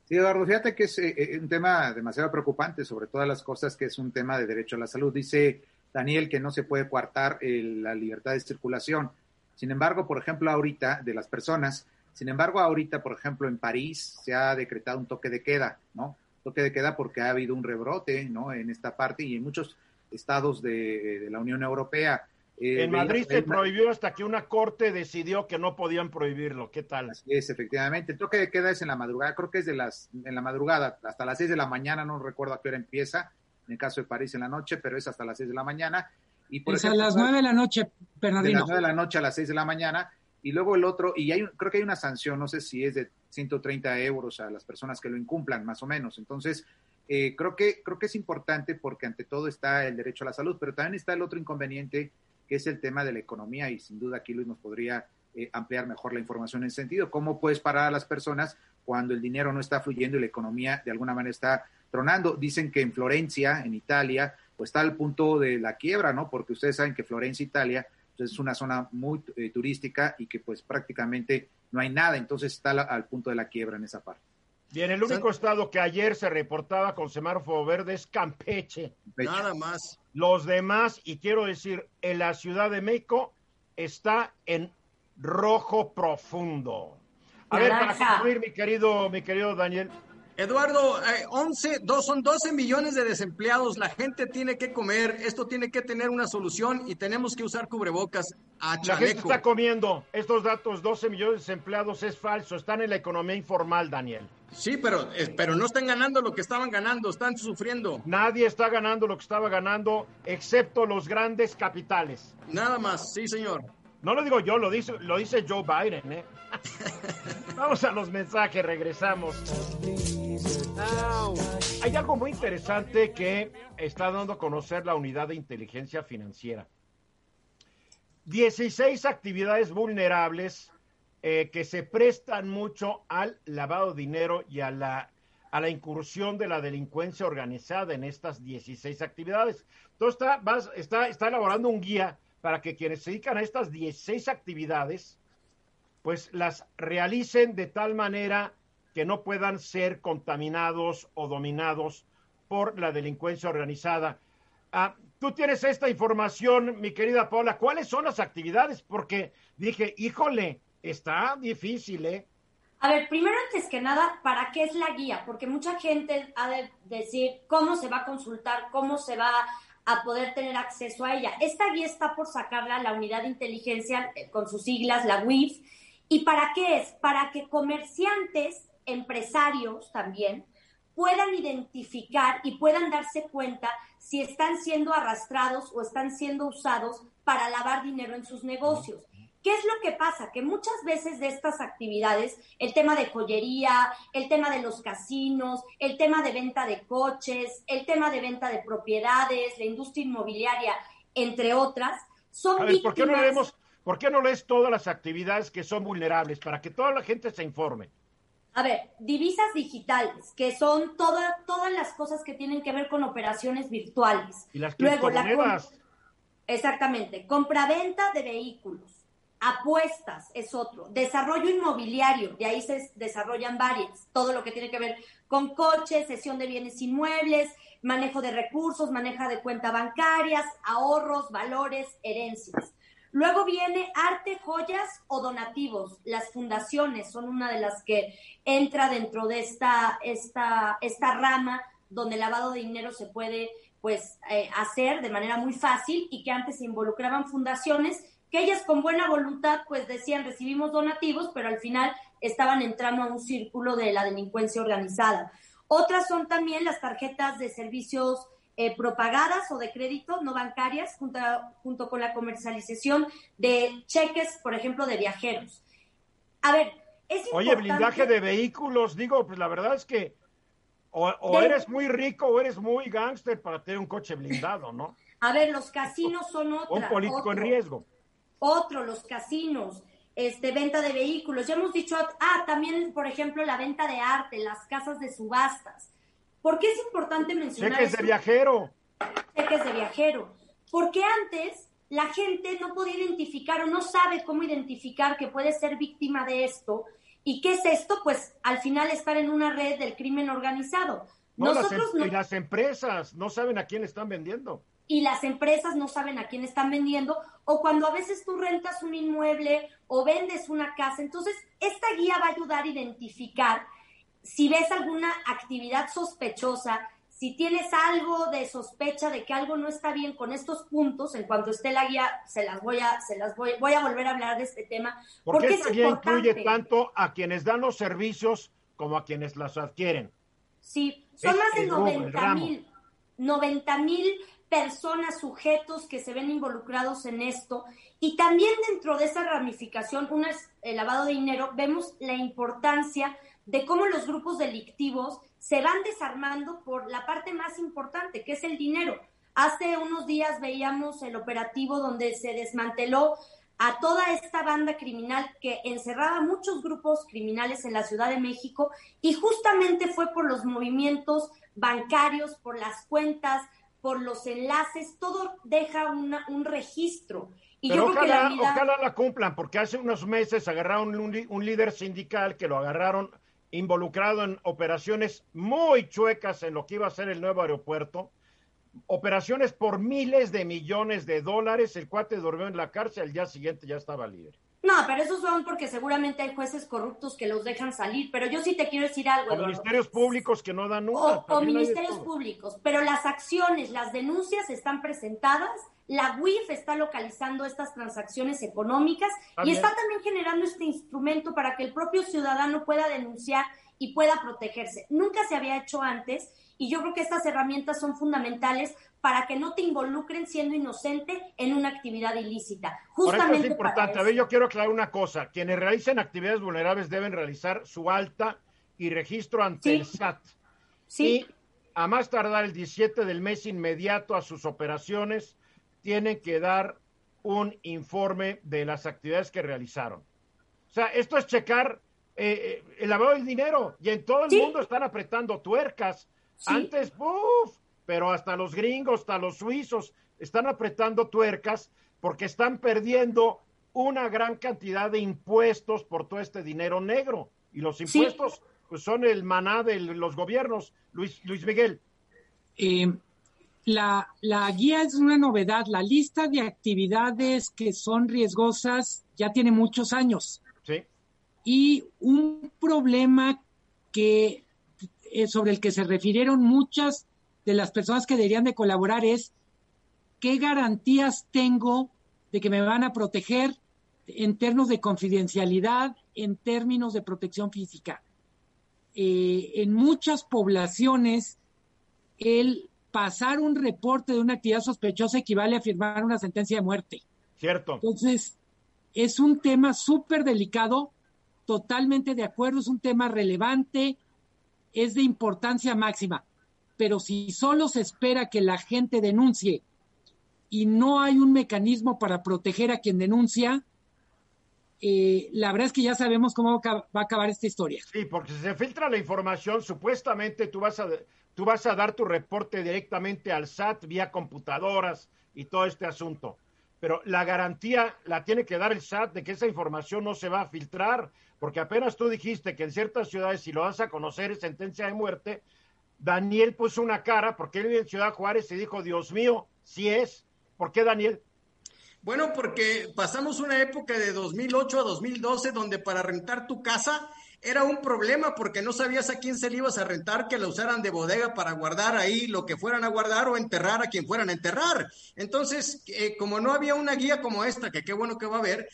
Speaker 7: Sí, Eduardo, fíjate que es eh, eh, un tema demasiado preocupante, sobre todas las cosas que es un tema de derecho a la salud. Dice Daniel que no se puede coartar la libertad de circulación. Sin embargo, por ejemplo, ahorita, de las personas, sin embargo, ahorita, por ejemplo, en París se ha decretado un toque de queda, ¿no? Toque de queda porque ha habido un rebrote, ¿no? En esta parte y en muchos estados de, de la Unión Europea.
Speaker 4: Eh, en Madrid se prohibió hasta que una corte decidió que no podían prohibirlo. ¿Qué tal?
Speaker 7: Así es, efectivamente. El toque de queda es en la madrugada, creo que es de las, en la madrugada, hasta las seis de la mañana, no recuerdo a qué hora empieza, en el caso de París en la noche, pero es hasta las seis de la mañana. Y
Speaker 6: por es a las nueve de la noche, Bernardino.
Speaker 7: De las nueve de la noche a las seis de la mañana. Y luego el otro, y hay, creo que hay una sanción, no sé si es de 130 euros a las personas que lo incumplan, más o menos. Entonces, eh, creo, que, creo que es importante porque ante todo está el derecho a la salud, pero también está el otro inconveniente que es el tema de la economía y sin duda aquí Luis nos podría eh, ampliar mejor la información en ese sentido. ¿Cómo puedes parar a las personas cuando el dinero no está fluyendo y la economía de alguna manera está tronando? Dicen que en Florencia, en Italia, pues está al punto de la quiebra, ¿no? Porque ustedes saben que Florencia, Italia, pues, es una zona muy eh, turística y que pues prácticamente no hay nada, entonces está al punto de la quiebra en esa parte.
Speaker 4: Bien, el único estado que ayer se reportaba con semáforo verde es Campeche.
Speaker 8: Nada más.
Speaker 4: Los demás, y quiero decir, en la Ciudad de México está en rojo profundo. A ver, para concluir, mi querido, mi querido Daniel,
Speaker 8: Eduardo, eh, 11, dos, son 12 millones de desempleados. La gente tiene que comer. Esto tiene que tener una solución y tenemos que usar cubrebocas a
Speaker 4: la gente está comiendo. Estos datos, 12 millones de desempleados, es falso. Están en la economía informal, Daniel.
Speaker 8: Sí, pero, eh, pero no están ganando lo que estaban ganando, están sufriendo.
Speaker 4: Nadie está ganando lo que estaba ganando, excepto los grandes capitales.
Speaker 8: Nada más, sí, señor.
Speaker 4: No lo digo yo, lo dice, lo dice Joe Biden, ¿eh? Vamos a los mensajes, regresamos. Hay algo muy interesante que está dando a conocer la unidad de inteligencia financiera. 16 actividades vulnerables eh, que se prestan mucho al lavado de dinero y a la, a la incursión de la delincuencia organizada en estas 16 actividades. Entonces está, vas- está, está elaborando un guía para que quienes se dedican a estas 16 actividades, pues las realicen de tal manera que no puedan ser contaminados o dominados por la delincuencia organizada. Ah, Tú tienes esta información, mi querida Paula. ¿Cuáles son las actividades? Porque dije, híjole, está difícil, ¿eh?
Speaker 5: A ver, primero antes que nada, ¿para qué es la guía? Porque mucha gente ha de decir cómo se va a consultar, cómo se va a poder tener acceso a ella. Esta guía está por sacarla a la unidad de inteligencia eh, con sus siglas, la WIF. ¿Y para qué es? Para que comerciantes, empresarios también, puedan identificar y puedan darse cuenta si están siendo arrastrados o están siendo usados para lavar dinero en sus negocios. ¿Qué es lo que pasa? Que muchas veces de estas actividades, el tema de joyería, el tema de los casinos, el tema de venta de coches, el tema de venta de propiedades, la industria inmobiliaria, entre otras, son
Speaker 4: A ver, ¿por qué no leemos, por qué no lees todas las actividades que son vulnerables para que toda la gente se informe?
Speaker 5: A ver, divisas digitales, que son toda- todas las cosas que tienen que ver con operaciones virtuales.
Speaker 4: Y las
Speaker 5: Luego, la Exactamente. Compraventa de vehículos. Apuestas es otro. Desarrollo inmobiliario. De ahí se desarrollan varias. Todo lo que tiene que ver con coches, cesión de bienes inmuebles, manejo de recursos, manejo de cuentas bancarias, ahorros, valores, herencias. Luego viene arte, joyas o donativos. Las fundaciones son una de las que entra dentro de esta, esta, esta rama donde el lavado de dinero se puede pues eh, hacer de manera muy fácil y que antes se involucraban fundaciones que ellas con buena voluntad pues decían recibimos donativos, pero al final estaban entrando a un círculo de la delincuencia organizada. Otras son también las tarjetas de servicios eh, propagadas o de crédito no bancarias junto, junto con la comercialización de cheques, por ejemplo, de viajeros. A ver, es
Speaker 4: Oye,
Speaker 5: importante...
Speaker 4: blindaje de vehículos, digo, pues la verdad es que o, o
Speaker 5: De-
Speaker 4: eres muy rico o eres muy gángster para tener un coche blindado, ¿no?
Speaker 5: A ver, los casinos son otra.
Speaker 4: Un político en
Speaker 5: otro.
Speaker 4: riesgo.
Speaker 5: Otro, los casinos, este, venta de vehículos. Ya hemos dicho, ah, también, por ejemplo, la venta de arte, las casas de subastas. ¿Por qué es importante mencionar
Speaker 4: Cheques de viajero.
Speaker 5: cheques de viajero. Porque antes la gente no podía identificar o no sabe cómo identificar que puede ser víctima de esto. ¿Y qué es esto? Pues al final estar en una red del crimen organizado.
Speaker 4: No, las
Speaker 5: Nosotros
Speaker 4: em-
Speaker 5: no-
Speaker 4: Y las empresas no saben a quién están vendiendo.
Speaker 5: y las empresas no saben a quién están vendiendo, o cuando a veces tú rentas un inmueble o vendes una casa. Entonces, esta guía va a ayudar a identificar si ves alguna actividad sospechosa, si tienes algo de sospecha de que algo no está bien con estos puntos, en cuanto esté la guía, se las voy a, se las voy, voy a volver a hablar de este tema.
Speaker 4: Porque
Speaker 5: porque
Speaker 4: esta
Speaker 5: es
Speaker 4: guía
Speaker 5: importante.
Speaker 4: incluye tanto a quienes dan los servicios como a quienes las adquieren.
Speaker 5: Sí, son
Speaker 4: Es
Speaker 5: más de
Speaker 4: el rubro, el
Speaker 5: 90
Speaker 4: ramo.
Speaker 5: mil, 90 mil personas, sujetos que se ven involucrados en esto. Y también dentro de esa ramificación, una es el lavado de dinero, vemos la importancia de cómo los grupos delictivos se van desarmando por la parte más importante, que es el dinero. Hace unos días veíamos el operativo donde se desmanteló a toda esta banda criminal que encerraba muchos grupos criminales en la Ciudad de México y justamente fue por los movimientos bancarios, por las cuentas, por los enlaces, todo deja una- un registro. Y
Speaker 4: Pero
Speaker 5: yo creo que la
Speaker 4: ojalá, ojalá la cumplan, porque hace unos meses agarraron un líder sindical que lo agarraron involucrado en operaciones muy chuecas en lo que iba a ser el nuevo aeropuerto, operaciones por miles de millones de dólares, el cuate durmió en la cárcel, al día siguiente ya estaba libre.
Speaker 5: No, pero esos son porque seguramente hay jueces corruptos que los dejan salir. Pero yo sí te quiero decir algo.
Speaker 4: O ministerios públicos que no dan.
Speaker 5: O, o ministerios públicos. Pero las acciones, las denuncias están presentadas. La UIF está localizando estas transacciones económicas y está también generando este instrumento para que el propio ciudadano pueda denunciar y pueda protegerse. Nunca se había hecho antes y yo creo que estas herramientas son fundamentales para que no te involucren siendo inocente en una actividad ilícita. Justamente
Speaker 4: es importante. A ver, yo quiero aclarar una cosa. Quienes realicen actividades vulnerables deben realizar su alta y registro ante el SAT.
Speaker 5: Sí.
Speaker 4: Y a más tardar el 17 del mes inmediato a sus operaciones, tienen que dar un informe de las actividades que realizaron. O sea, esto es checar eh, eh, el lavado del dinero y en todo el mundo están apretando tuercas. Antes, ¡puf! Pero hasta los gringos, hasta los suizos están apretando tuercas porque están perdiendo una gran cantidad de impuestos por todo este dinero negro. Y los impuestos pues, son el maná de los gobiernos. Luis, Luis Miguel.
Speaker 6: Eh, la, la guía es una novedad. La lista de actividades que son riesgosas ya tiene muchos años.
Speaker 4: Sí.
Speaker 6: Y un problema que eh, sobre el que se refirieron muchas de las personas que deberían de colaborar es qué garantías tengo de que me van a proteger en términos de confidencialidad, en términos de protección física. Eh, en muchas poblaciones, el pasar un reporte de una actividad sospechosa equivale a firmar una sentencia de muerte.
Speaker 4: Cierto.
Speaker 6: Entonces, es un tema súper delicado, totalmente de acuerdo, es un tema relevante, es de importancia máxima pero si solo se espera que la gente denuncie y no hay un mecanismo para proteger a quien denuncia, eh, la verdad es que ya sabemos cómo va a acabar esta historia.
Speaker 4: Sí, porque si se filtra la información, supuestamente tú vas a, tú vas a dar tu reporte directamente al SAT vía computadoras y todo este asunto. Pero la garantía la tiene que dar el SAT de que esa información no se va a filtrar, porque apenas tú dijiste que en ciertas ciudades, si lo vas a conocer, es sentencia de muerte, Daniel puso una cara porque él vive en Ciudad Juárez y dijo, Dios mío, si es. ¿Por qué Daniel?
Speaker 8: Bueno, porque pasamos una época de 2008 a 2012 donde para rentar tu casa era un problema porque no sabías a quién se le ibas a rentar que la usaran de bodega para guardar ahí lo que fueran a guardar o enterrar a quien fueran a enterrar. Entonces, eh, como no había una guía como esta, que qué bueno que va a haber,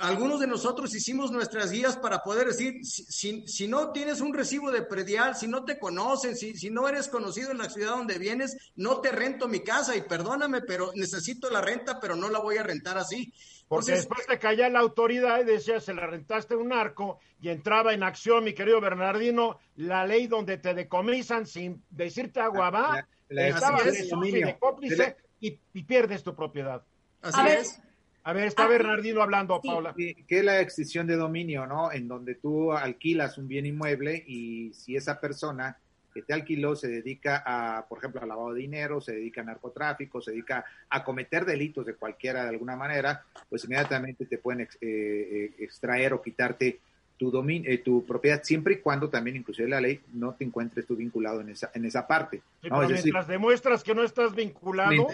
Speaker 8: algunos de nosotros hicimos nuestras guías para poder decir, si, si, no tienes un recibo de predial, si no te conocen, si, si no eres conocido en la ciudad donde vienes, no te rento mi casa y perdóname, pero necesito la renta, pero no la voy a rentar así.
Speaker 4: Porque después te caía la autoridad y decía, se la rentaste un arco y entraba en acción, mi querido Bernardino, la ley donde te decomisan sin decirte agua va, estaba de cómplice y, y, pierdes tu propiedad.
Speaker 8: Así es.
Speaker 4: A ver, está Bernardino hablando, Paula.
Speaker 7: Que es la extinción de dominio, ¿no? En donde tú alquilas un bien inmueble y si esa persona que te alquiló se dedica a, por ejemplo, a lavado de dinero, se dedica a narcotráfico, se dedica a cometer delitos de cualquiera de alguna manera, pues inmediatamente te pueden eh, eh, extraer o quitarte tu, eh, tu propiedad, siempre y cuando también, inclusive la ley, no te encuentres tú vinculado en esa, en esa parte.
Speaker 4: ¿no? mientras demuestras que no estás vinculado...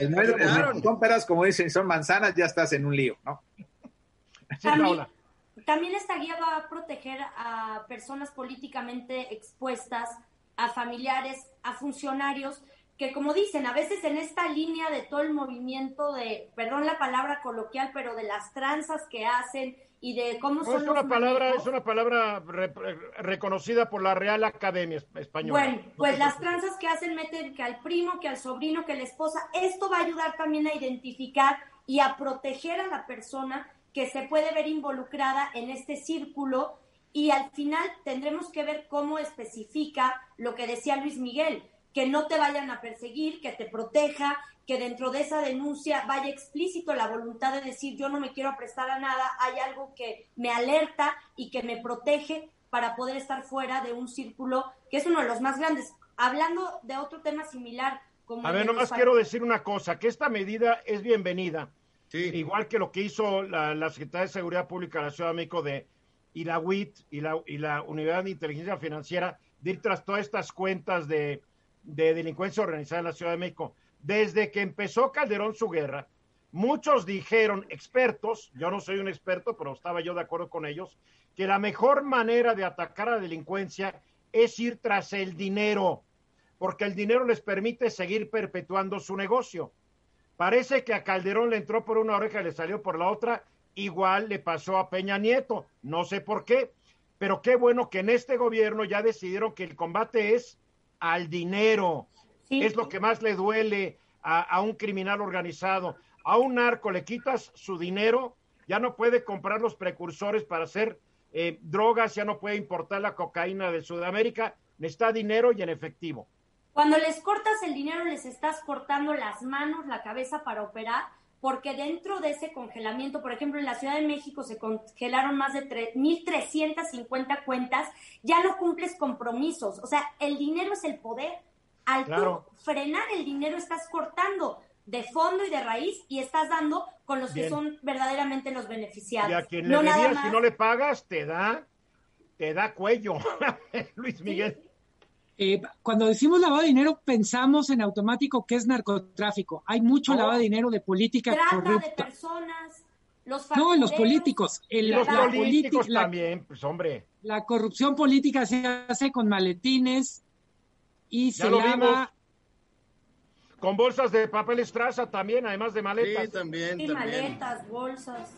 Speaker 7: son peras, como dicen, son manzanas, ya estás en un lío, ¿no?
Speaker 5: también, también esta guía va a proteger a personas políticamente expuestas, a familiares, a funcionarios, que como dicen, a veces en esta línea de todo el movimiento de, perdón la palabra coloquial, pero de las tranzas que hacen y de cómo son
Speaker 4: es una palabra es una palabra reconocida por la Real Academia Española.
Speaker 5: Bueno, pues las tranzas que hacen meten que al primo, que al sobrino, que la esposa, esto va a ayudar también a identificar y a proteger a la persona que se puede ver involucrada en este círculo y al final tendremos que ver cómo especifica lo que decía Luis Miguel, que no te vayan a perseguir, que te proteja, que dentro de esa denuncia vaya explícito la voluntad de decir yo no me quiero prestar a nada, hay algo que me alerta y que me protege para poder estar fuera de un círculo que es uno de los más grandes. Hablando de otro tema similar. Como
Speaker 4: a ver, nomás quiero decir una cosa, que esta medida es bienvenida, igual que lo que hizo la, la Secretaría de Seguridad Pública de la Ciudad de México de y la WIT y la, y la Unidad de Inteligencia Financiera de ir tras todas estas cuentas de, de delincuencia organizada en la Ciudad de México. Desde que empezó Calderón su guerra, muchos dijeron, expertos, yo no soy un experto, pero estaba yo de acuerdo con ellos, que la mejor manera de atacar a la delincuencia es ir tras el dinero, porque el dinero les permite seguir perpetuando su negocio. Parece que a Calderón le entró por una oreja y le salió por la otra, igual le pasó a Peña Nieto, no sé por qué, pero qué bueno que en este gobierno ya decidieron que el combate es al dinero,
Speaker 5: Sí.
Speaker 4: es lo que más le duele a, a un criminal organizado. A un narco le quitas su dinero, ya no puede comprar los precursores para hacer eh, drogas, ya no puede importar la cocaína de Sudamérica, necesita dinero y en efectivo.
Speaker 5: Cuando les cortas el dinero, les estás cortando las manos, la cabeza para operar, porque dentro de ese congelamiento, por ejemplo, en la Ciudad de México se congelaron más de tre- 1.350 cuentas, ya no cumples compromisos. O sea, el dinero es el poder. Al
Speaker 4: Claro.
Speaker 5: tú frenar el dinero, estás cortando de fondo y de raíz y estás dando con los que son verdaderamente los beneficiados.
Speaker 4: Y a quien
Speaker 5: no
Speaker 4: le
Speaker 5: nada
Speaker 4: debías,
Speaker 5: más.
Speaker 4: si no le pagas, te da, te da cuello. Luis Miguel.
Speaker 6: Eh, cuando decimos lavado de dinero, pensamos en automático que es narcotráfico. Hay mucho lavado de dinero de política
Speaker 5: Trata de
Speaker 6: corrupta.
Speaker 5: personas, los
Speaker 6: No, en los políticos. La,
Speaker 4: los
Speaker 6: la
Speaker 4: políticos
Speaker 6: la-
Speaker 4: también, pues hombre.
Speaker 6: la corrupción política se hace con maletines y
Speaker 4: Ya
Speaker 6: se
Speaker 4: lo
Speaker 6: lava.
Speaker 4: vimos. Con bolsas de papel estraza también, además de maletas.
Speaker 8: Sí, también,
Speaker 5: maletas, bolsas.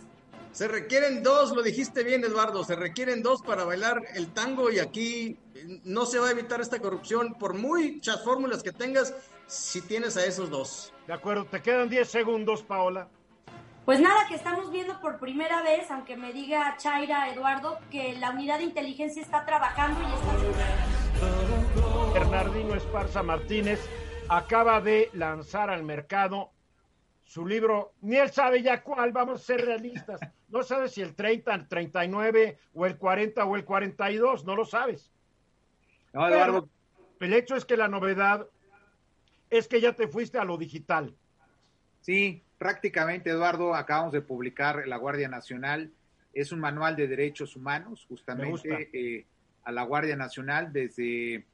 Speaker 8: Se requieren dos, lo dijiste bien, Eduardo, se requieren dos para bailar el tango y aquí no se va a evitar esta corrupción por muchas fórmulas que tengas si tienes a esos dos.
Speaker 4: De acuerdo, te quedan 10 segundos, Paola.
Speaker 5: Pues nada, que estamos viendo por primera vez, aunque me diga Chaira Eduardo, que la unidad de inteligencia está trabajando y está...
Speaker 4: Bernardino Esparza Martínez acaba de lanzar al mercado su libro, ni él sabe ya cuál, vamos a ser realistas. No sabes si el 30, el 39 o el 40 o el 42, no lo sabes.
Speaker 7: No, Eduardo,
Speaker 4: El hecho es que la novedad es que ya te fuiste a lo digital.
Speaker 7: Sí, prácticamente, Eduardo, acabamos de publicar La Guardia Nacional. Es un manual de derechos humanos, justamente eh, a la Guardia Nacional, desde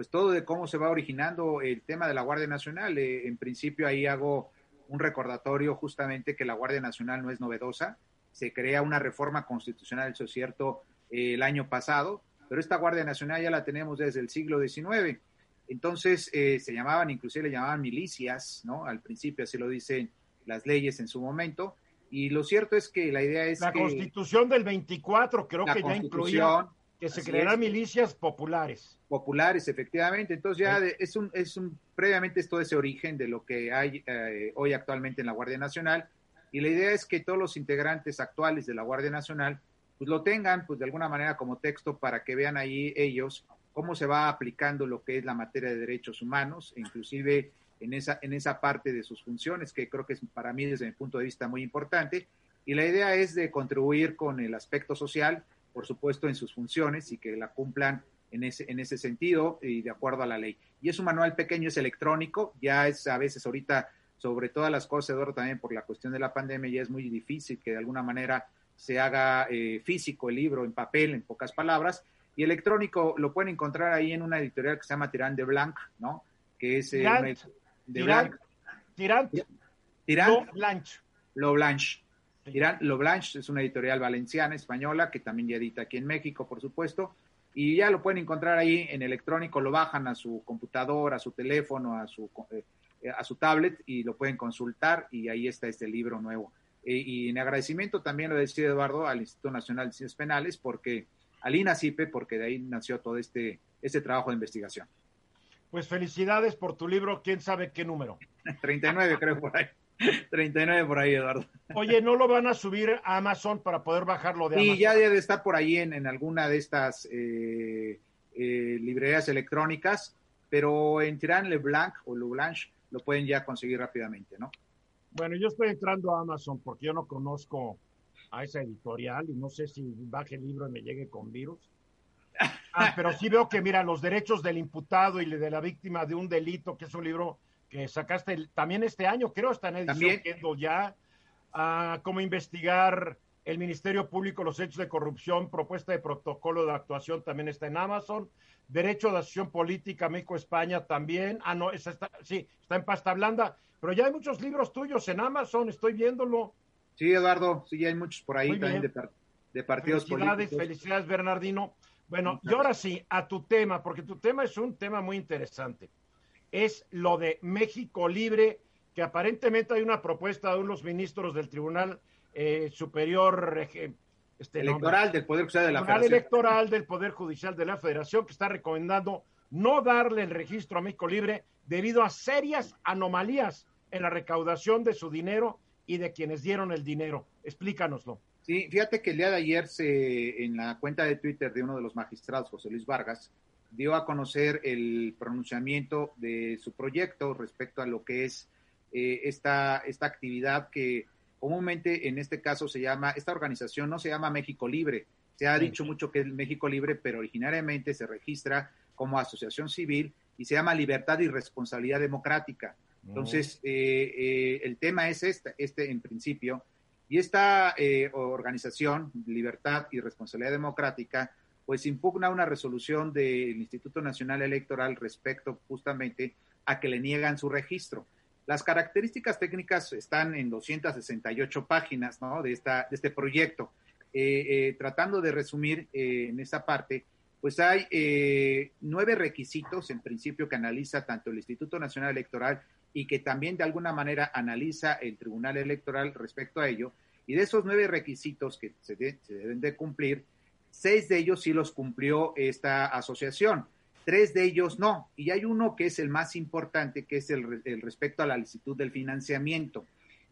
Speaker 7: pues todo de cómo se va originando el tema de la Guardia Nacional. Eh, en principio ahí hago un recordatorio justamente que la Guardia Nacional no es novedosa. Se crea una reforma constitucional, eso es cierto, eh, el año pasado, pero esta Guardia Nacional ya la tenemos desde el siglo XIX. Entonces eh, se llamaban, inclusive le llamaban milicias, ¿no? Al principio así lo dicen las leyes en su momento. Y lo cierto es que la idea es
Speaker 4: La
Speaker 7: que
Speaker 4: constitución del 24 creo
Speaker 7: la
Speaker 4: que ya incluía que se
Speaker 7: así
Speaker 4: crearán
Speaker 7: es.
Speaker 4: milicias populares.
Speaker 7: populares, efectivamente. Entonces ya
Speaker 4: Sí.
Speaker 7: de- es un, es un, previamente es todo ese origen de lo que hay eh, hoy actualmente en la Guardia Nacional. Y la idea es que todos los integrantes actuales de la Guardia Nacional pues lo tengan pues de alguna manera como texto para que vean ahí ellos cómo se va aplicando lo que es la materia de derechos humanos, e inclusive en esa, en esa parte de sus funciones, que creo que es para mí desde mi punto de vista muy importante. Y la idea es de contribuir con el aspecto social, por supuesto, en sus funciones y que la cumplan en ese, en ese sentido y de acuerdo a la ley. Y es un manual pequeño, es electrónico, ya es a veces ahorita, sobre todas las cosas, Eduardo, también por la cuestión de la pandemia, ya es muy difícil que de alguna manera se haga eh, físico el libro en papel, en pocas palabras, y electrónico lo pueden encontrar ahí en una editorial que se llama Tirán de Blanc, ¿no? Que es eh,
Speaker 4: Tirant,
Speaker 7: una- de
Speaker 4: Tirant,
Speaker 7: Blanc.
Speaker 4: Tirant, no, Blanche.
Speaker 7: Lo Blanche. Irán Lo Blanche es una editorial valenciana, española, que también ya edita aquí en México, por supuesto. Y ya lo pueden encontrar ahí en electrónico, lo bajan a su computadora, a su teléfono, a su, eh, a su tablet y lo pueden consultar y ahí está este libro nuevo. Eh, y en agradecimiento también lo decía Eduardo al Instituto Nacional de Ciencias Penales, porque al INACIPE, porque de ahí nació todo este, este trabajo de investigación.
Speaker 4: Pues felicidades por tu libro, quién sabe qué número.
Speaker 7: 39 creo por ahí. 39 por ahí, Eduardo.
Speaker 4: Oye, ¿no lo van a subir a Amazon para poder bajarlo de
Speaker 7: Sí,
Speaker 4: Amazon?
Speaker 7: ya debe de estar por ahí en, en alguna de estas eh, eh, librerías electrónicas, pero en Tirán Leblanc o Leblanche lo pueden ya conseguir rápidamente, ¿no?
Speaker 4: Bueno, yo estoy entrando a Amazon porque yo no conozco a esa editorial y no sé si baje el libro y me llegue con virus. Ah, pero sí veo que, mira, los derechos del imputado y de la víctima de un delito, que es un libro que sacaste el- también este año, creo, está en edición ya, ah, cómo investigar el Ministerio Público, los hechos de corrupción, propuesta de protocolo de actuación también está en Amazon, Derecho de Asociación Política México-España también, ah, no, esa está, sí, está en pasta blanda, pero ya hay muchos libros tuyos en Amazon, estoy viéndolo.
Speaker 7: Sí, Eduardo, sí, hay muchos por ahí también de, de, partidos
Speaker 4: felicidades,
Speaker 7: políticos.
Speaker 4: Felicidades, Bernardino. Bueno, y ahora sí, a tu tema, porque tu tema es un tema muy interesante. Es lo de México Libre, que aparentemente hay una propuesta de unos ministros del Tribunal eh, Superior
Speaker 7: este, Electoral del Poder Judicial de la
Speaker 4: Tribunal
Speaker 7: Federación.
Speaker 4: Electoral del Poder Judicial de la Federación, que está recomendando no darle el registro a México Libre debido a serias anomalías en la recaudación de su dinero y de quienes dieron el dinero. Explícanoslo.
Speaker 7: Sí, fíjate que el día de ayer se, en la cuenta de Twitter de uno de los magistrados, José Luis Vargas, dio a conocer el pronunciamiento de su proyecto respecto a lo que es eh, esta, esta actividad que comúnmente en este caso se llama, esta organización no se llama México Libre, se ha dicho mucho que es México Libre, pero originariamente se registra como asociación civil y se llama Libertad y Responsabilidad Democrática. Entonces, eh, eh, el tema es este, este en principio, y esta eh, organización, Libertad y Responsabilidad Democrática, pues impugna una resolución del Instituto Nacional Electoral respecto justamente a que le niegan su registro. Las características técnicas están en 268 páginas ¿no? de, esta, de este proyecto. tratando de resumir en esa parte, pues hay nueve requisitos en principio que analiza tanto el Instituto Nacional Electoral y que también de alguna manera analiza el Tribunal Electoral respecto a ello. Y de esos nueve requisitos que se, se, deben de cumplir, seis de ellos sí los cumplió esta asociación, tres de ellos no. Y hay uno que es el más importante, que es el, respecto a la licitud del financiamiento.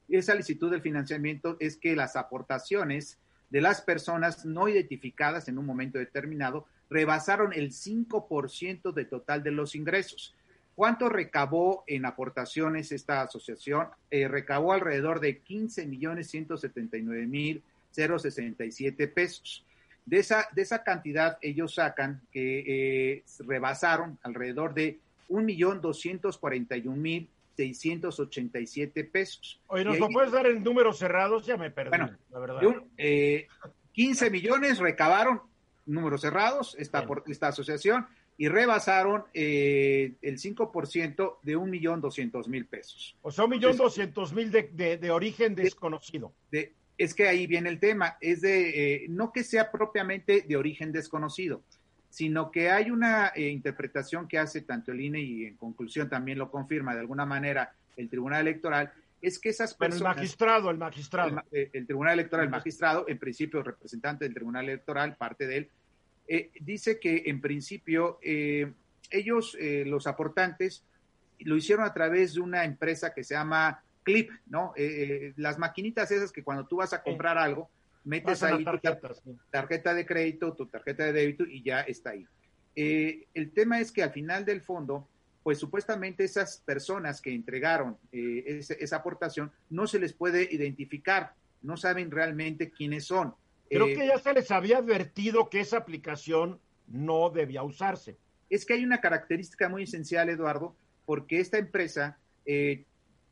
Speaker 7: Esa licitud del financiamiento es que las aportaciones de las personas no identificadas en un momento determinado rebasaron el 5% de total de los ingresos. ¿Cuánto recabó en aportaciones esta asociación? Eh, recabó alrededor de 15 millones 179 mil 067 pesos. De esa, de esa cantidad ellos sacan que eh, rebasaron alrededor de 1 millón 241 mil 687 pesos.
Speaker 4: Oye, ¿nos lo puedes dar en números cerrados? Ya me perdí, bueno, la verdad.
Speaker 7: Un, eh, 15 millones recabaron, números cerrados, esta, por, esta asociación, y rebasaron eh, el 5% de un millón doscientos mil pesos.
Speaker 4: O sea, un millón doscientos mil de, de, de, origen desconocido.
Speaker 7: De, es que ahí viene el tema, es de, eh, no que sea propiamente de origen desconocido, sino que hay una eh, interpretación que hace tanto el INE y en conclusión también lo confirma de alguna manera el Tribunal Electoral, es que esas personas...
Speaker 4: Pero el magistrado, el magistrado.
Speaker 7: El, el Tribunal Electoral, el magistrado, en principio representante del Tribunal Electoral, parte de él, eh, dice que en principio eh, ellos, eh, los aportantes, lo hicieron a través de una empresa que se llama Clip, ¿no? Eh, las maquinitas esas que cuando tú vas a comprar sí. algo, metes ahí
Speaker 4: tarjeta,
Speaker 7: tu tarjeta de crédito, tu tarjeta de débito y ya está ahí. el tema es que al final del fondo, pues supuestamente esas personas que entregaron esa, esa aportación no se les puede identificar, no saben realmente quiénes son.
Speaker 4: Creo eh, que ya se les había advertido que esa aplicación no debía usarse.
Speaker 7: Es que hay una característica muy esencial, Eduardo, porque esta empresa eh,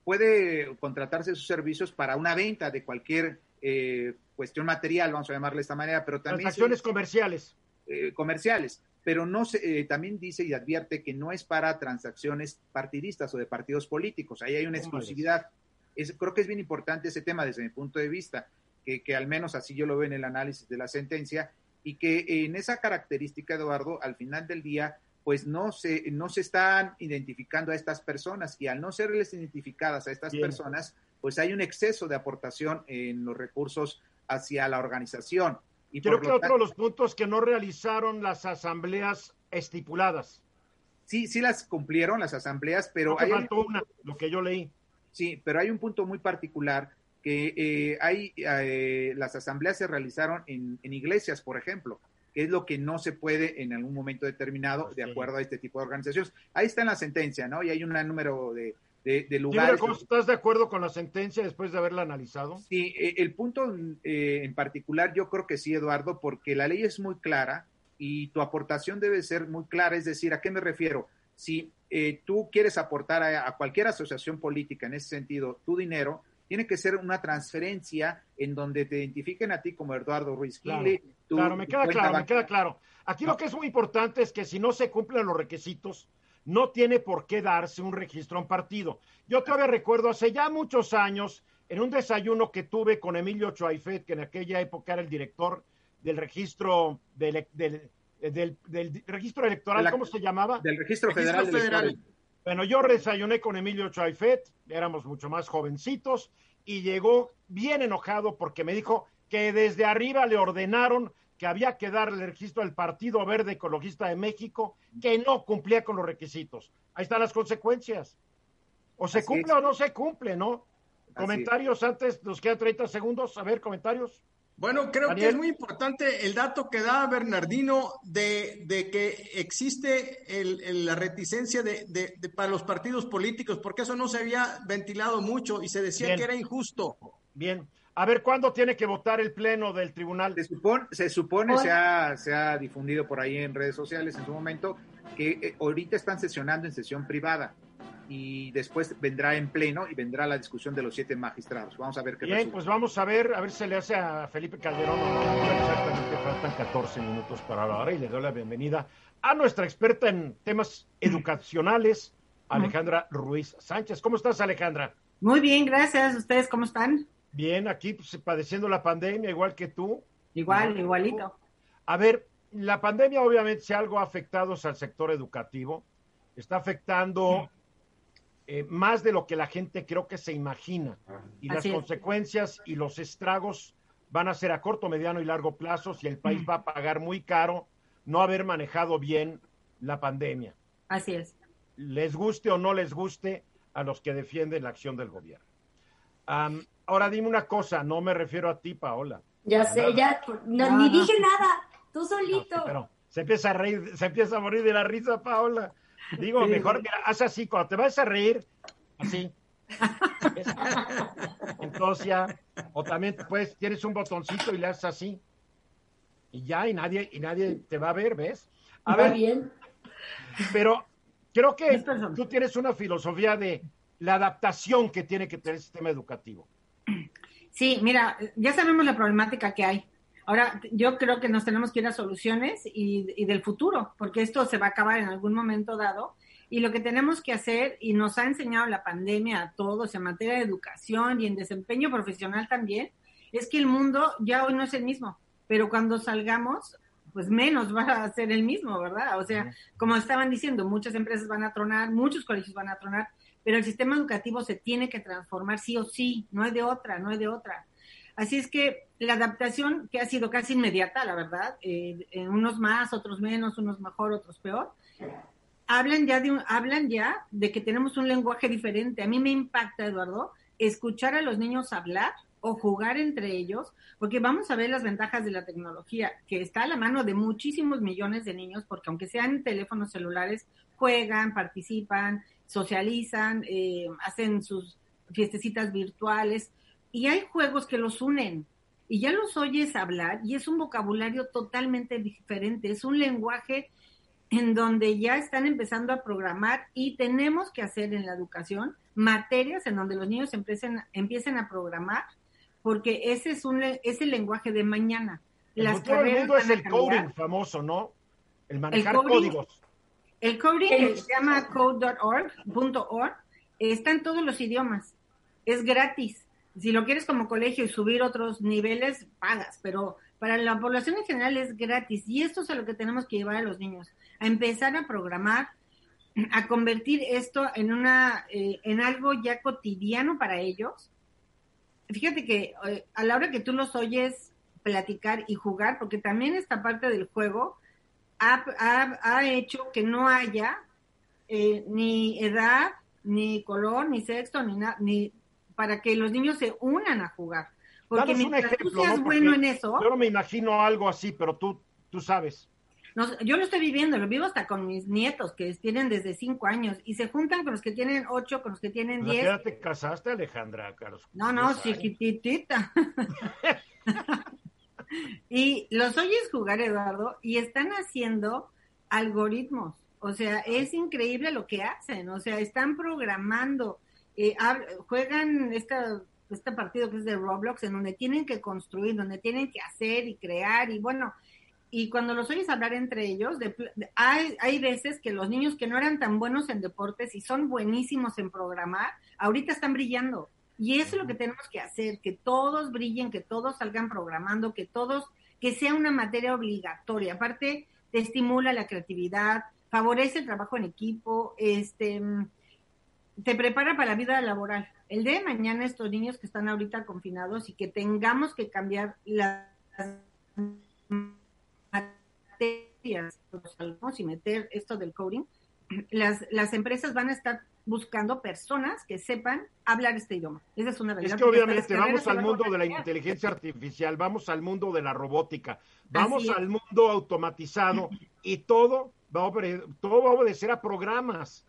Speaker 7: puede contratarse sus servicios para una venta de cualquier eh, cuestión material, vamos a llamarle de esta manera, pero también...
Speaker 4: Transacciones comerciales.
Speaker 7: Eh, comerciales, pero no se, también dice y advierte que no es para transacciones partidistas o de partidos políticos, ahí hay una exclusividad. Es, creo que es bien importante ese tema desde mi punto de vista que, que, al menos así yo lo veo en el análisis de la sentencia, y que en esa característica, Eduardo, al final del día, pues no se, no se están identificando a estas personas, y al no serles identificadas a estas Bien. personas, pues hay un exceso de aportación en los recursos hacia la organización.
Speaker 4: Y Creo que otro de los puntos que no realizaron las asambleas estipuladas.
Speaker 7: Sí, sí las cumplieron las asambleas, pero
Speaker 4: no, hay faltó una, lo que yo leí.
Speaker 7: Sí, pero hay un punto muy particular que eh, hay, eh, las asambleas se realizaron en, en, iglesias, por ejemplo, que es lo que no se puede en algún momento determinado de acuerdo a este tipo de organizaciones. Ahí está en la sentencia, ¿no? Y hay un número de, de, de lugares.
Speaker 4: ¿Cómo ¿Estás de acuerdo con la sentencia después de haberla analizado?
Speaker 7: Sí, eh, el punto eh, en particular yo creo que sí, Eduardo, porque la ley es muy clara y tu aportación debe ser muy clara, es decir, ¿a qué me refiero? Si eh, tú quieres aportar a, a cualquier asociación política en ese sentido tu dinero, tiene que ser una transferencia en donde te identifiquen a ti como Eduardo Ruiz
Speaker 4: Claro, claro, me queda claro, me queda claro. Aquí
Speaker 7: No.
Speaker 4: lo que es muy importante es que si no se cumplen los requisitos, no tiene por qué darse un registro a un partido. Yo todavía recuerdo hace ya muchos años, en un desayuno que tuve con Emilio Choaifet, que en aquella época era el director del registro del, del- del- del registro electoral,
Speaker 7: la-
Speaker 4: ¿cómo se llamaba?
Speaker 7: Del Registro,
Speaker 8: Registro
Speaker 7: Federal. de
Speaker 8: Federal.
Speaker 4: Bueno, yo desayuné con Emilio Chaifet, éramos mucho más jovencitos, y llegó bien enojado porque me dijo que desde arriba le ordenaron que había que darle el registro al Partido Verde Ecologista de México, que no cumplía con los requisitos. Ahí están las consecuencias. O se
Speaker 7: Así
Speaker 4: cumple
Speaker 7: es.
Speaker 4: o no se cumple, ¿no? Comentarios antes, nos quedan 30 segundos. A ver, comentarios.
Speaker 8: Bueno, creo
Speaker 4: Daniel.
Speaker 8: que es muy importante el dato que da Bernardino de, de que existe el- el- la reticencia de, de- de- para los partidos políticos, porque eso no se había ventilado mucho y se decía
Speaker 4: Bien.
Speaker 8: que era injusto.
Speaker 4: Bien. A ver, ¿cuándo tiene que votar el Pleno del Tribunal?
Speaker 7: Se supone, se, supone se, ha, se ha difundido por ahí en redes sociales en su momento, que eh, ahorita están sesionando en sesión privada y después vendrá en pleno y vendrá la discusión de los siete magistrados. Vamos a ver qué
Speaker 4: Bien,
Speaker 7: resulta.
Speaker 4: pues vamos a ver, a ver si se le hace a Felipe Calderón o no. Exactamente, faltan 14 minutos para la hora y le doy la bienvenida a nuestra experta en temas educacionales, Alejandra Ruiz Sánchez. ¿Cómo estás, Alejandra?
Speaker 9: Muy bien, gracias. ¿Ustedes cómo están?
Speaker 4: Bien, aquí pues, padeciendo la pandemia, igual que tú.
Speaker 9: Igual, igualito.
Speaker 4: A ver, la pandemia obviamente si algo ha afectado es al sector educativo, está afectando eh, más de lo que la gente creo que se imagina. Y las
Speaker 9: es.
Speaker 4: consecuencias y los estragos van a ser a corto, mediano y largo plazo si el país va a pagar muy caro no haber manejado bien la pandemia.
Speaker 9: Así es.
Speaker 4: Les guste o no les guste a los que defienden la acción del gobierno. Am, ahora dime una cosa, no me refiero a ti, Paola.
Speaker 5: Ya sé, ya, no,
Speaker 9: No,
Speaker 5: ni dije nada, tú
Speaker 4: No,
Speaker 5: solito.
Speaker 4: pero se empieza a reír, se empieza a morir de la risa, Paola. Digo,
Speaker 9: Sí,
Speaker 4: mejor, mira, haz así, cuando te vas a reír, así. Entonces ya, o también pues tienes un botoncito y le haces así. Y ya, y nadie, y nadie te va a ver, ¿ves? A ver,
Speaker 5: bien.
Speaker 4: pero creo que tú tienes una filosofía de la adaptación que tiene que tener el sistema educativo.
Speaker 9: Sí, mira, ya sabemos la problemática que hay. Ahora, yo creo que nos tenemos que ir a soluciones y, y del futuro, porque esto se va a acabar en algún momento dado. Y lo que tenemos que hacer, y nos ha enseñado la pandemia a todos en materia de educación y en desempeño profesional también, es que el mundo ya hoy no es el mismo, pero cuando salgamos, pues menos va a ser el mismo, ¿verdad? O sea, como estaban diciendo, muchas empresas van a tronar, muchos colegios van a tronar, pero el sistema educativo se tiene que transformar sí o sí, no hay de otra, no hay de otra. Así es que la adaptación, que ha sido casi inmediata, la verdad, eh, en unos más, otros menos, unos mejor, otros peor, hablan ya de un- hablan ya de que tenemos un lenguaje diferente. A mí me impacta, Eduardo, escuchar a los niños hablar o jugar entre ellos, porque vamos a ver las ventajas de la tecnología, que está a la mano de muchísimos millones de niños, porque aunque sean teléfonos celulares, juegan, participan, socializan, eh, hacen sus fiestecitas virtuales, y hay juegos que los unen. Y ya los oyes hablar y es un vocabulario totalmente diferente, es un lenguaje en donde ya están empezando a programar y tenemos que hacer en la educación materias en donde los niños empiecen, empiecen a programar, porque ese es un le- es el lenguaje de mañana. Las
Speaker 4: todo el mundo es el coding famoso, ¿no? El manejar
Speaker 9: coding-
Speaker 4: códigos.
Speaker 9: El coding
Speaker 5: El-
Speaker 9: se llama code.org.org está en todos los idiomas. Es gratis. Si lo quieres como colegio y subir otros niveles, pagas, pero para la población en general es gratis. Y esto es a lo que tenemos que llevar a los niños, a empezar a programar, a convertir esto en una eh, en algo ya cotidiano para ellos. Fíjate que eh, a la hora que tú los oyes platicar y jugar, porque también esta parte del juego ha, ha- ha hecho que no haya eh, ni edad, ni color, ni sexo, ni nada, ni para que los niños se unan a jugar. Porque
Speaker 4: Danos un
Speaker 9: mientras tú
Speaker 4: ejemplo,
Speaker 9: seas
Speaker 4: ¿no?
Speaker 9: bueno en eso,
Speaker 4: Yo no me imagino algo así, pero tú, tú sabes.
Speaker 9: no- yo lo estoy viviendo, lo vivo hasta con mis nietos que tienen desde cinco años y se juntan con los que tienen ocho, con los que tienen
Speaker 4: ¿A qué
Speaker 9: diez.
Speaker 4: edad te casaste, Alejandra? Carlos?
Speaker 9: No, no, chiquitita. y los oyes jugar, Eduardo, y están haciendo algoritmos. O sea, es increíble lo que hacen. O sea, están programando, eh, juegan esta este partido que es de Roblox, en donde tienen que construir, donde tienen que hacer y crear y bueno, y cuando los oyes hablar entre ellos, de, hay, hay veces que los niños que no eran tan buenos en deportes y son buenísimos en programar, ahorita están brillando. Y eso es lo que tenemos que hacer, que todos brillen, que todos salgan programando, que todos, que sea una materia obligatoria. Aparte, te estimula la creatividad, favorece el trabajo en equipo, este, te prepara para la vida laboral. El de mañana estos niños que están ahorita confinados y que tengamos que cambiar las materias y meter esto del coding, las, las empresas van a estar buscando personas que sepan hablar este idioma. Esa es una realidad.
Speaker 4: Es que obviamente vamos al mundo de la inteligencia artificial, vamos al mundo de la robótica, vamos al mundo automatizado y todo va, a, todo va a obedecer a programas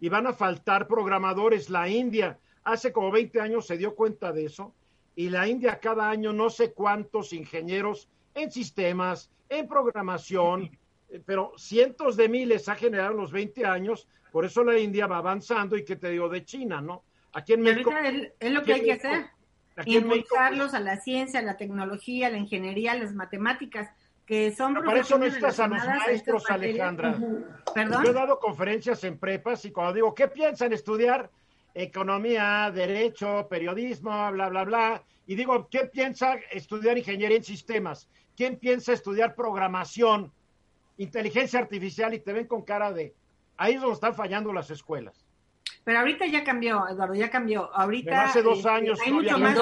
Speaker 4: y van a faltar programadores. La India hace como 20 años se dio cuenta de eso y la India cada año no sé cuántos ingenieros en sistemas, en programación, pero cientos de miles ha generado en los 20 años, por eso la India va avanzando y que te digo de China, ¿no?
Speaker 9: Aquí en México. Es, lo que hay que hacer. Impulsarlos a la ciencia, a la tecnología, a la ingeniería, a las matemáticas, que son.
Speaker 4: Pero para eso no estás a los maestros, Alejandra. ¿Perdón? Yo he dado conferencias en prepas y cuando digo, ¿qué piensan estudiar? Economía, derecho, periodismo, bla, bla, bla. Y digo, ¿qué piensa estudiar ingeniería en sistemas? ¿Quién piensa estudiar programación, inteligencia artificial? Y te ven con cara de, ahí es donde están fallando las escuelas.
Speaker 9: Pero ahorita ya cambió, Eduardo, ya cambió. Ahorita
Speaker 4: hace dos este, años
Speaker 9: hay mucho más.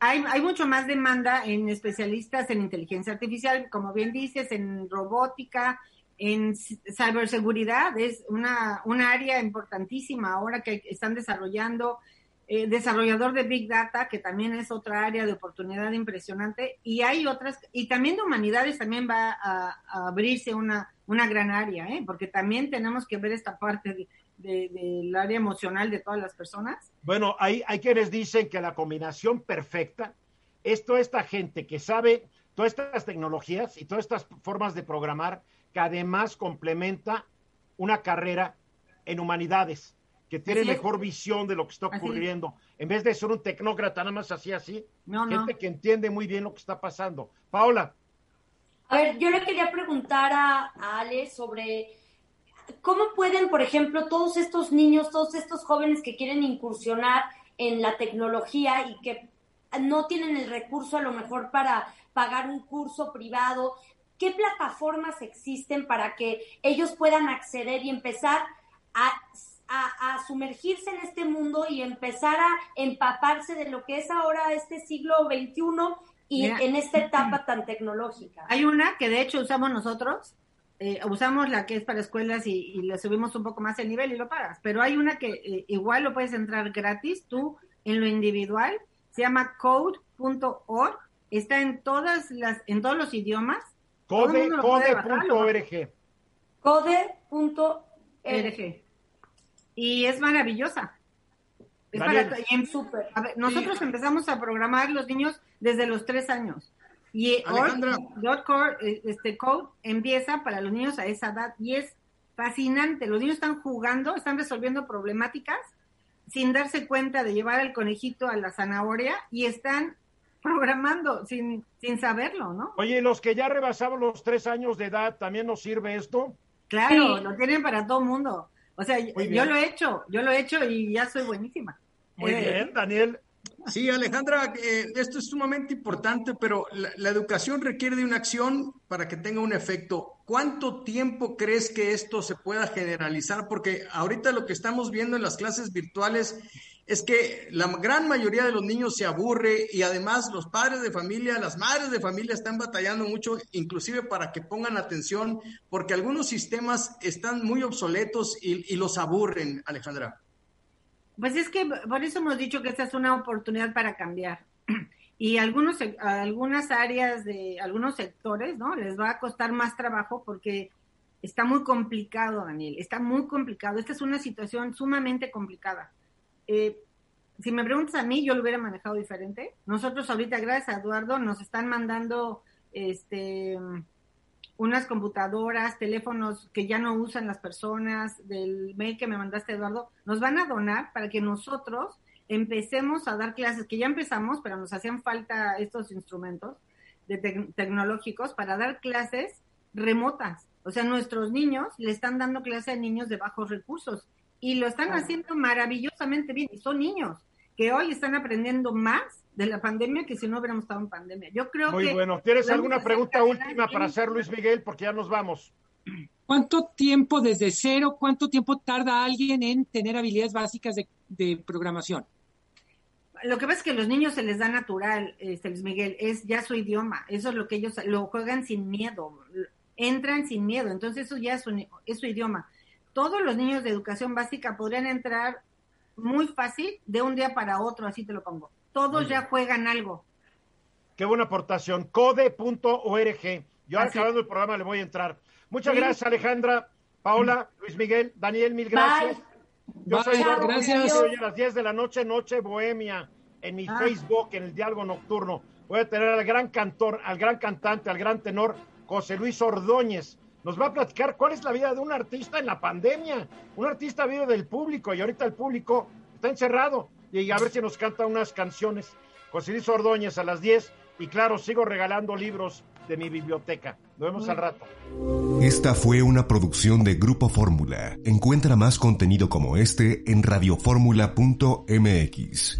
Speaker 9: Hay, hay mucho más demanda en especialistas en inteligencia artificial, como bien dices, en robótica, en ciberseguridad. Es una, una área importantísima ahora que están desarrollando eh, desarrollador de Big Data, que también es otra área de oportunidad impresionante, y hay otras, y también de humanidades también va a, abrirse una, una gran área, ¿eh? porque también tenemos que ver esta parte del área emocional de todas las personas.
Speaker 4: Bueno, hay, hay quienes dicen que la combinación perfecta es toda esta gente que sabe todas estas tecnologías y todas estas formas de programar, que además complementa una carrera en humanidades que tiene mejor visión de lo que está ocurriendo, en vez de ser un tecnócrata nada más así, así, gente que entiende muy bien lo que está pasando. Paola.
Speaker 5: A ver, yo le quería preguntar a, Ale sobre cómo pueden, por ejemplo, todos estos niños, todos estos jóvenes que quieren incursionar en la tecnología y que no tienen el recurso a lo mejor para pagar un curso privado, ¿qué plataformas existen para que ellos puedan acceder y empezar a a, sumergirse en este mundo y empezar a empaparse de lo que es ahora este siglo XXI y en esta etapa tan tecnológica.
Speaker 9: Hay una que de hecho usamos nosotros, eh, usamos la que es para escuelas y, le subimos un poco más el nivel y lo pagas, pero hay una que eh, igual lo puedes entrar gratis tú en lo individual, se llama code.org, está en todas las, en todos los idiomas.
Speaker 4: Code.org. Code.org.
Speaker 9: Code.org y es maravillosa. Es nosotros empezamos a programar los niños desde los tres años. Y eh, este code empieza para los niños a esa edad y es fascinante. Los niños están jugando, están resolviendo problemáticas sin darse cuenta de llevar al conejito a la zanahoria y están programando sin, sin saberlo, ¿no?
Speaker 4: Oye, los que ya rebasamos los tres años de edad, ¿también nos sirve esto?
Speaker 9: Claro, lo tienen para todo mundo. O sea, yo lo he hecho, yo lo he hecho y ya soy buenísima.
Speaker 4: Muy eh, bien, Daniel.
Speaker 8: Sí, Alejandra, eh, esto es sumamente importante, pero la, educación requiere de una acción para que tenga un efecto. ¿Cuánto tiempo crees que esto se pueda generalizar? Porque ahorita lo que estamos viendo en las clases virtuales es que la gran mayoría de los niños se aburre y además los padres de familia, las madres de familia están batallando mucho, inclusive para que pongan atención, porque algunos sistemas están muy obsoletos y, los aburren, Alejandra.
Speaker 9: Pues es que por eso hemos dicho que esta es una oportunidad para cambiar. Y algunos, algunas áreas de algunos sectores, ¿no? Les va a costar más trabajo porque está muy complicado, Daniel, está muy complicado. Esta es una situación sumamente complicada eh, si me preguntas a mí, yo lo hubiera manejado diferente. Nosotros ahorita, gracias a Eduardo, nos están mandando este unas computadoras, teléfonos que ya no usan las personas, del mail que me mandaste, Eduardo, nos van a donar para que nosotros empecemos a dar clases, que ya empezamos, pero nos hacían falta estos instrumentos de tecnológicos para dar clases remotas. O sea, nuestros niños le están dando clase a niños de bajos recursos y lo están haciendo maravillosamente bien. Y son niños que hoy están aprendiendo más de la pandemia que si no hubiéramos estado en pandemia. Yo creo
Speaker 4: Muy bueno. ¿Tienes alguna pregunta última para hacer, Luis Miguel? Porque ya nos vamos.
Speaker 6: ¿Cuánto tiempo desde cero, cuánto tiempo tarda alguien en tener habilidades básicas de, programación?
Speaker 9: Lo que pasa es que a los niños se les da natural, este, Luis Miguel, es ya su idioma. Eso es lo que ellos lo juegan sin miedo, entran sin miedo. Entonces eso ya es su, es su idioma. Todos los niños de educación básica podrían entrar muy fácil de un día para otro, así te lo pongo. Todos ya juegan algo.
Speaker 4: Qué buena aportación. Code.org. Yo acabando el programa le voy a entrar. Muchas gracias, Alejandra, Paola, Luis Miguel, Daniel, mil gracias. Yo soy gracias. Hoy a las 10 de la noche, Noche Bohemia, en mi ah. Facebook, en el Diálogo Nocturno. Voy a tener al gran cantor, al gran cantante, al gran tenor, José Luis Ordóñez. Nos va a platicar cuál es la vida de un artista en la pandemia. Un artista vive del público y ahorita el público está encerrado. Y a ver si nos canta unas canciones. José Luis Ordóñez a las 10. Y claro, sigo regalando libros de mi biblioteca. Nos vemos al rato.
Speaker 3: Esta fue una producción de Grupo Fórmula. Encuentra más contenido como este en radioformula.mx.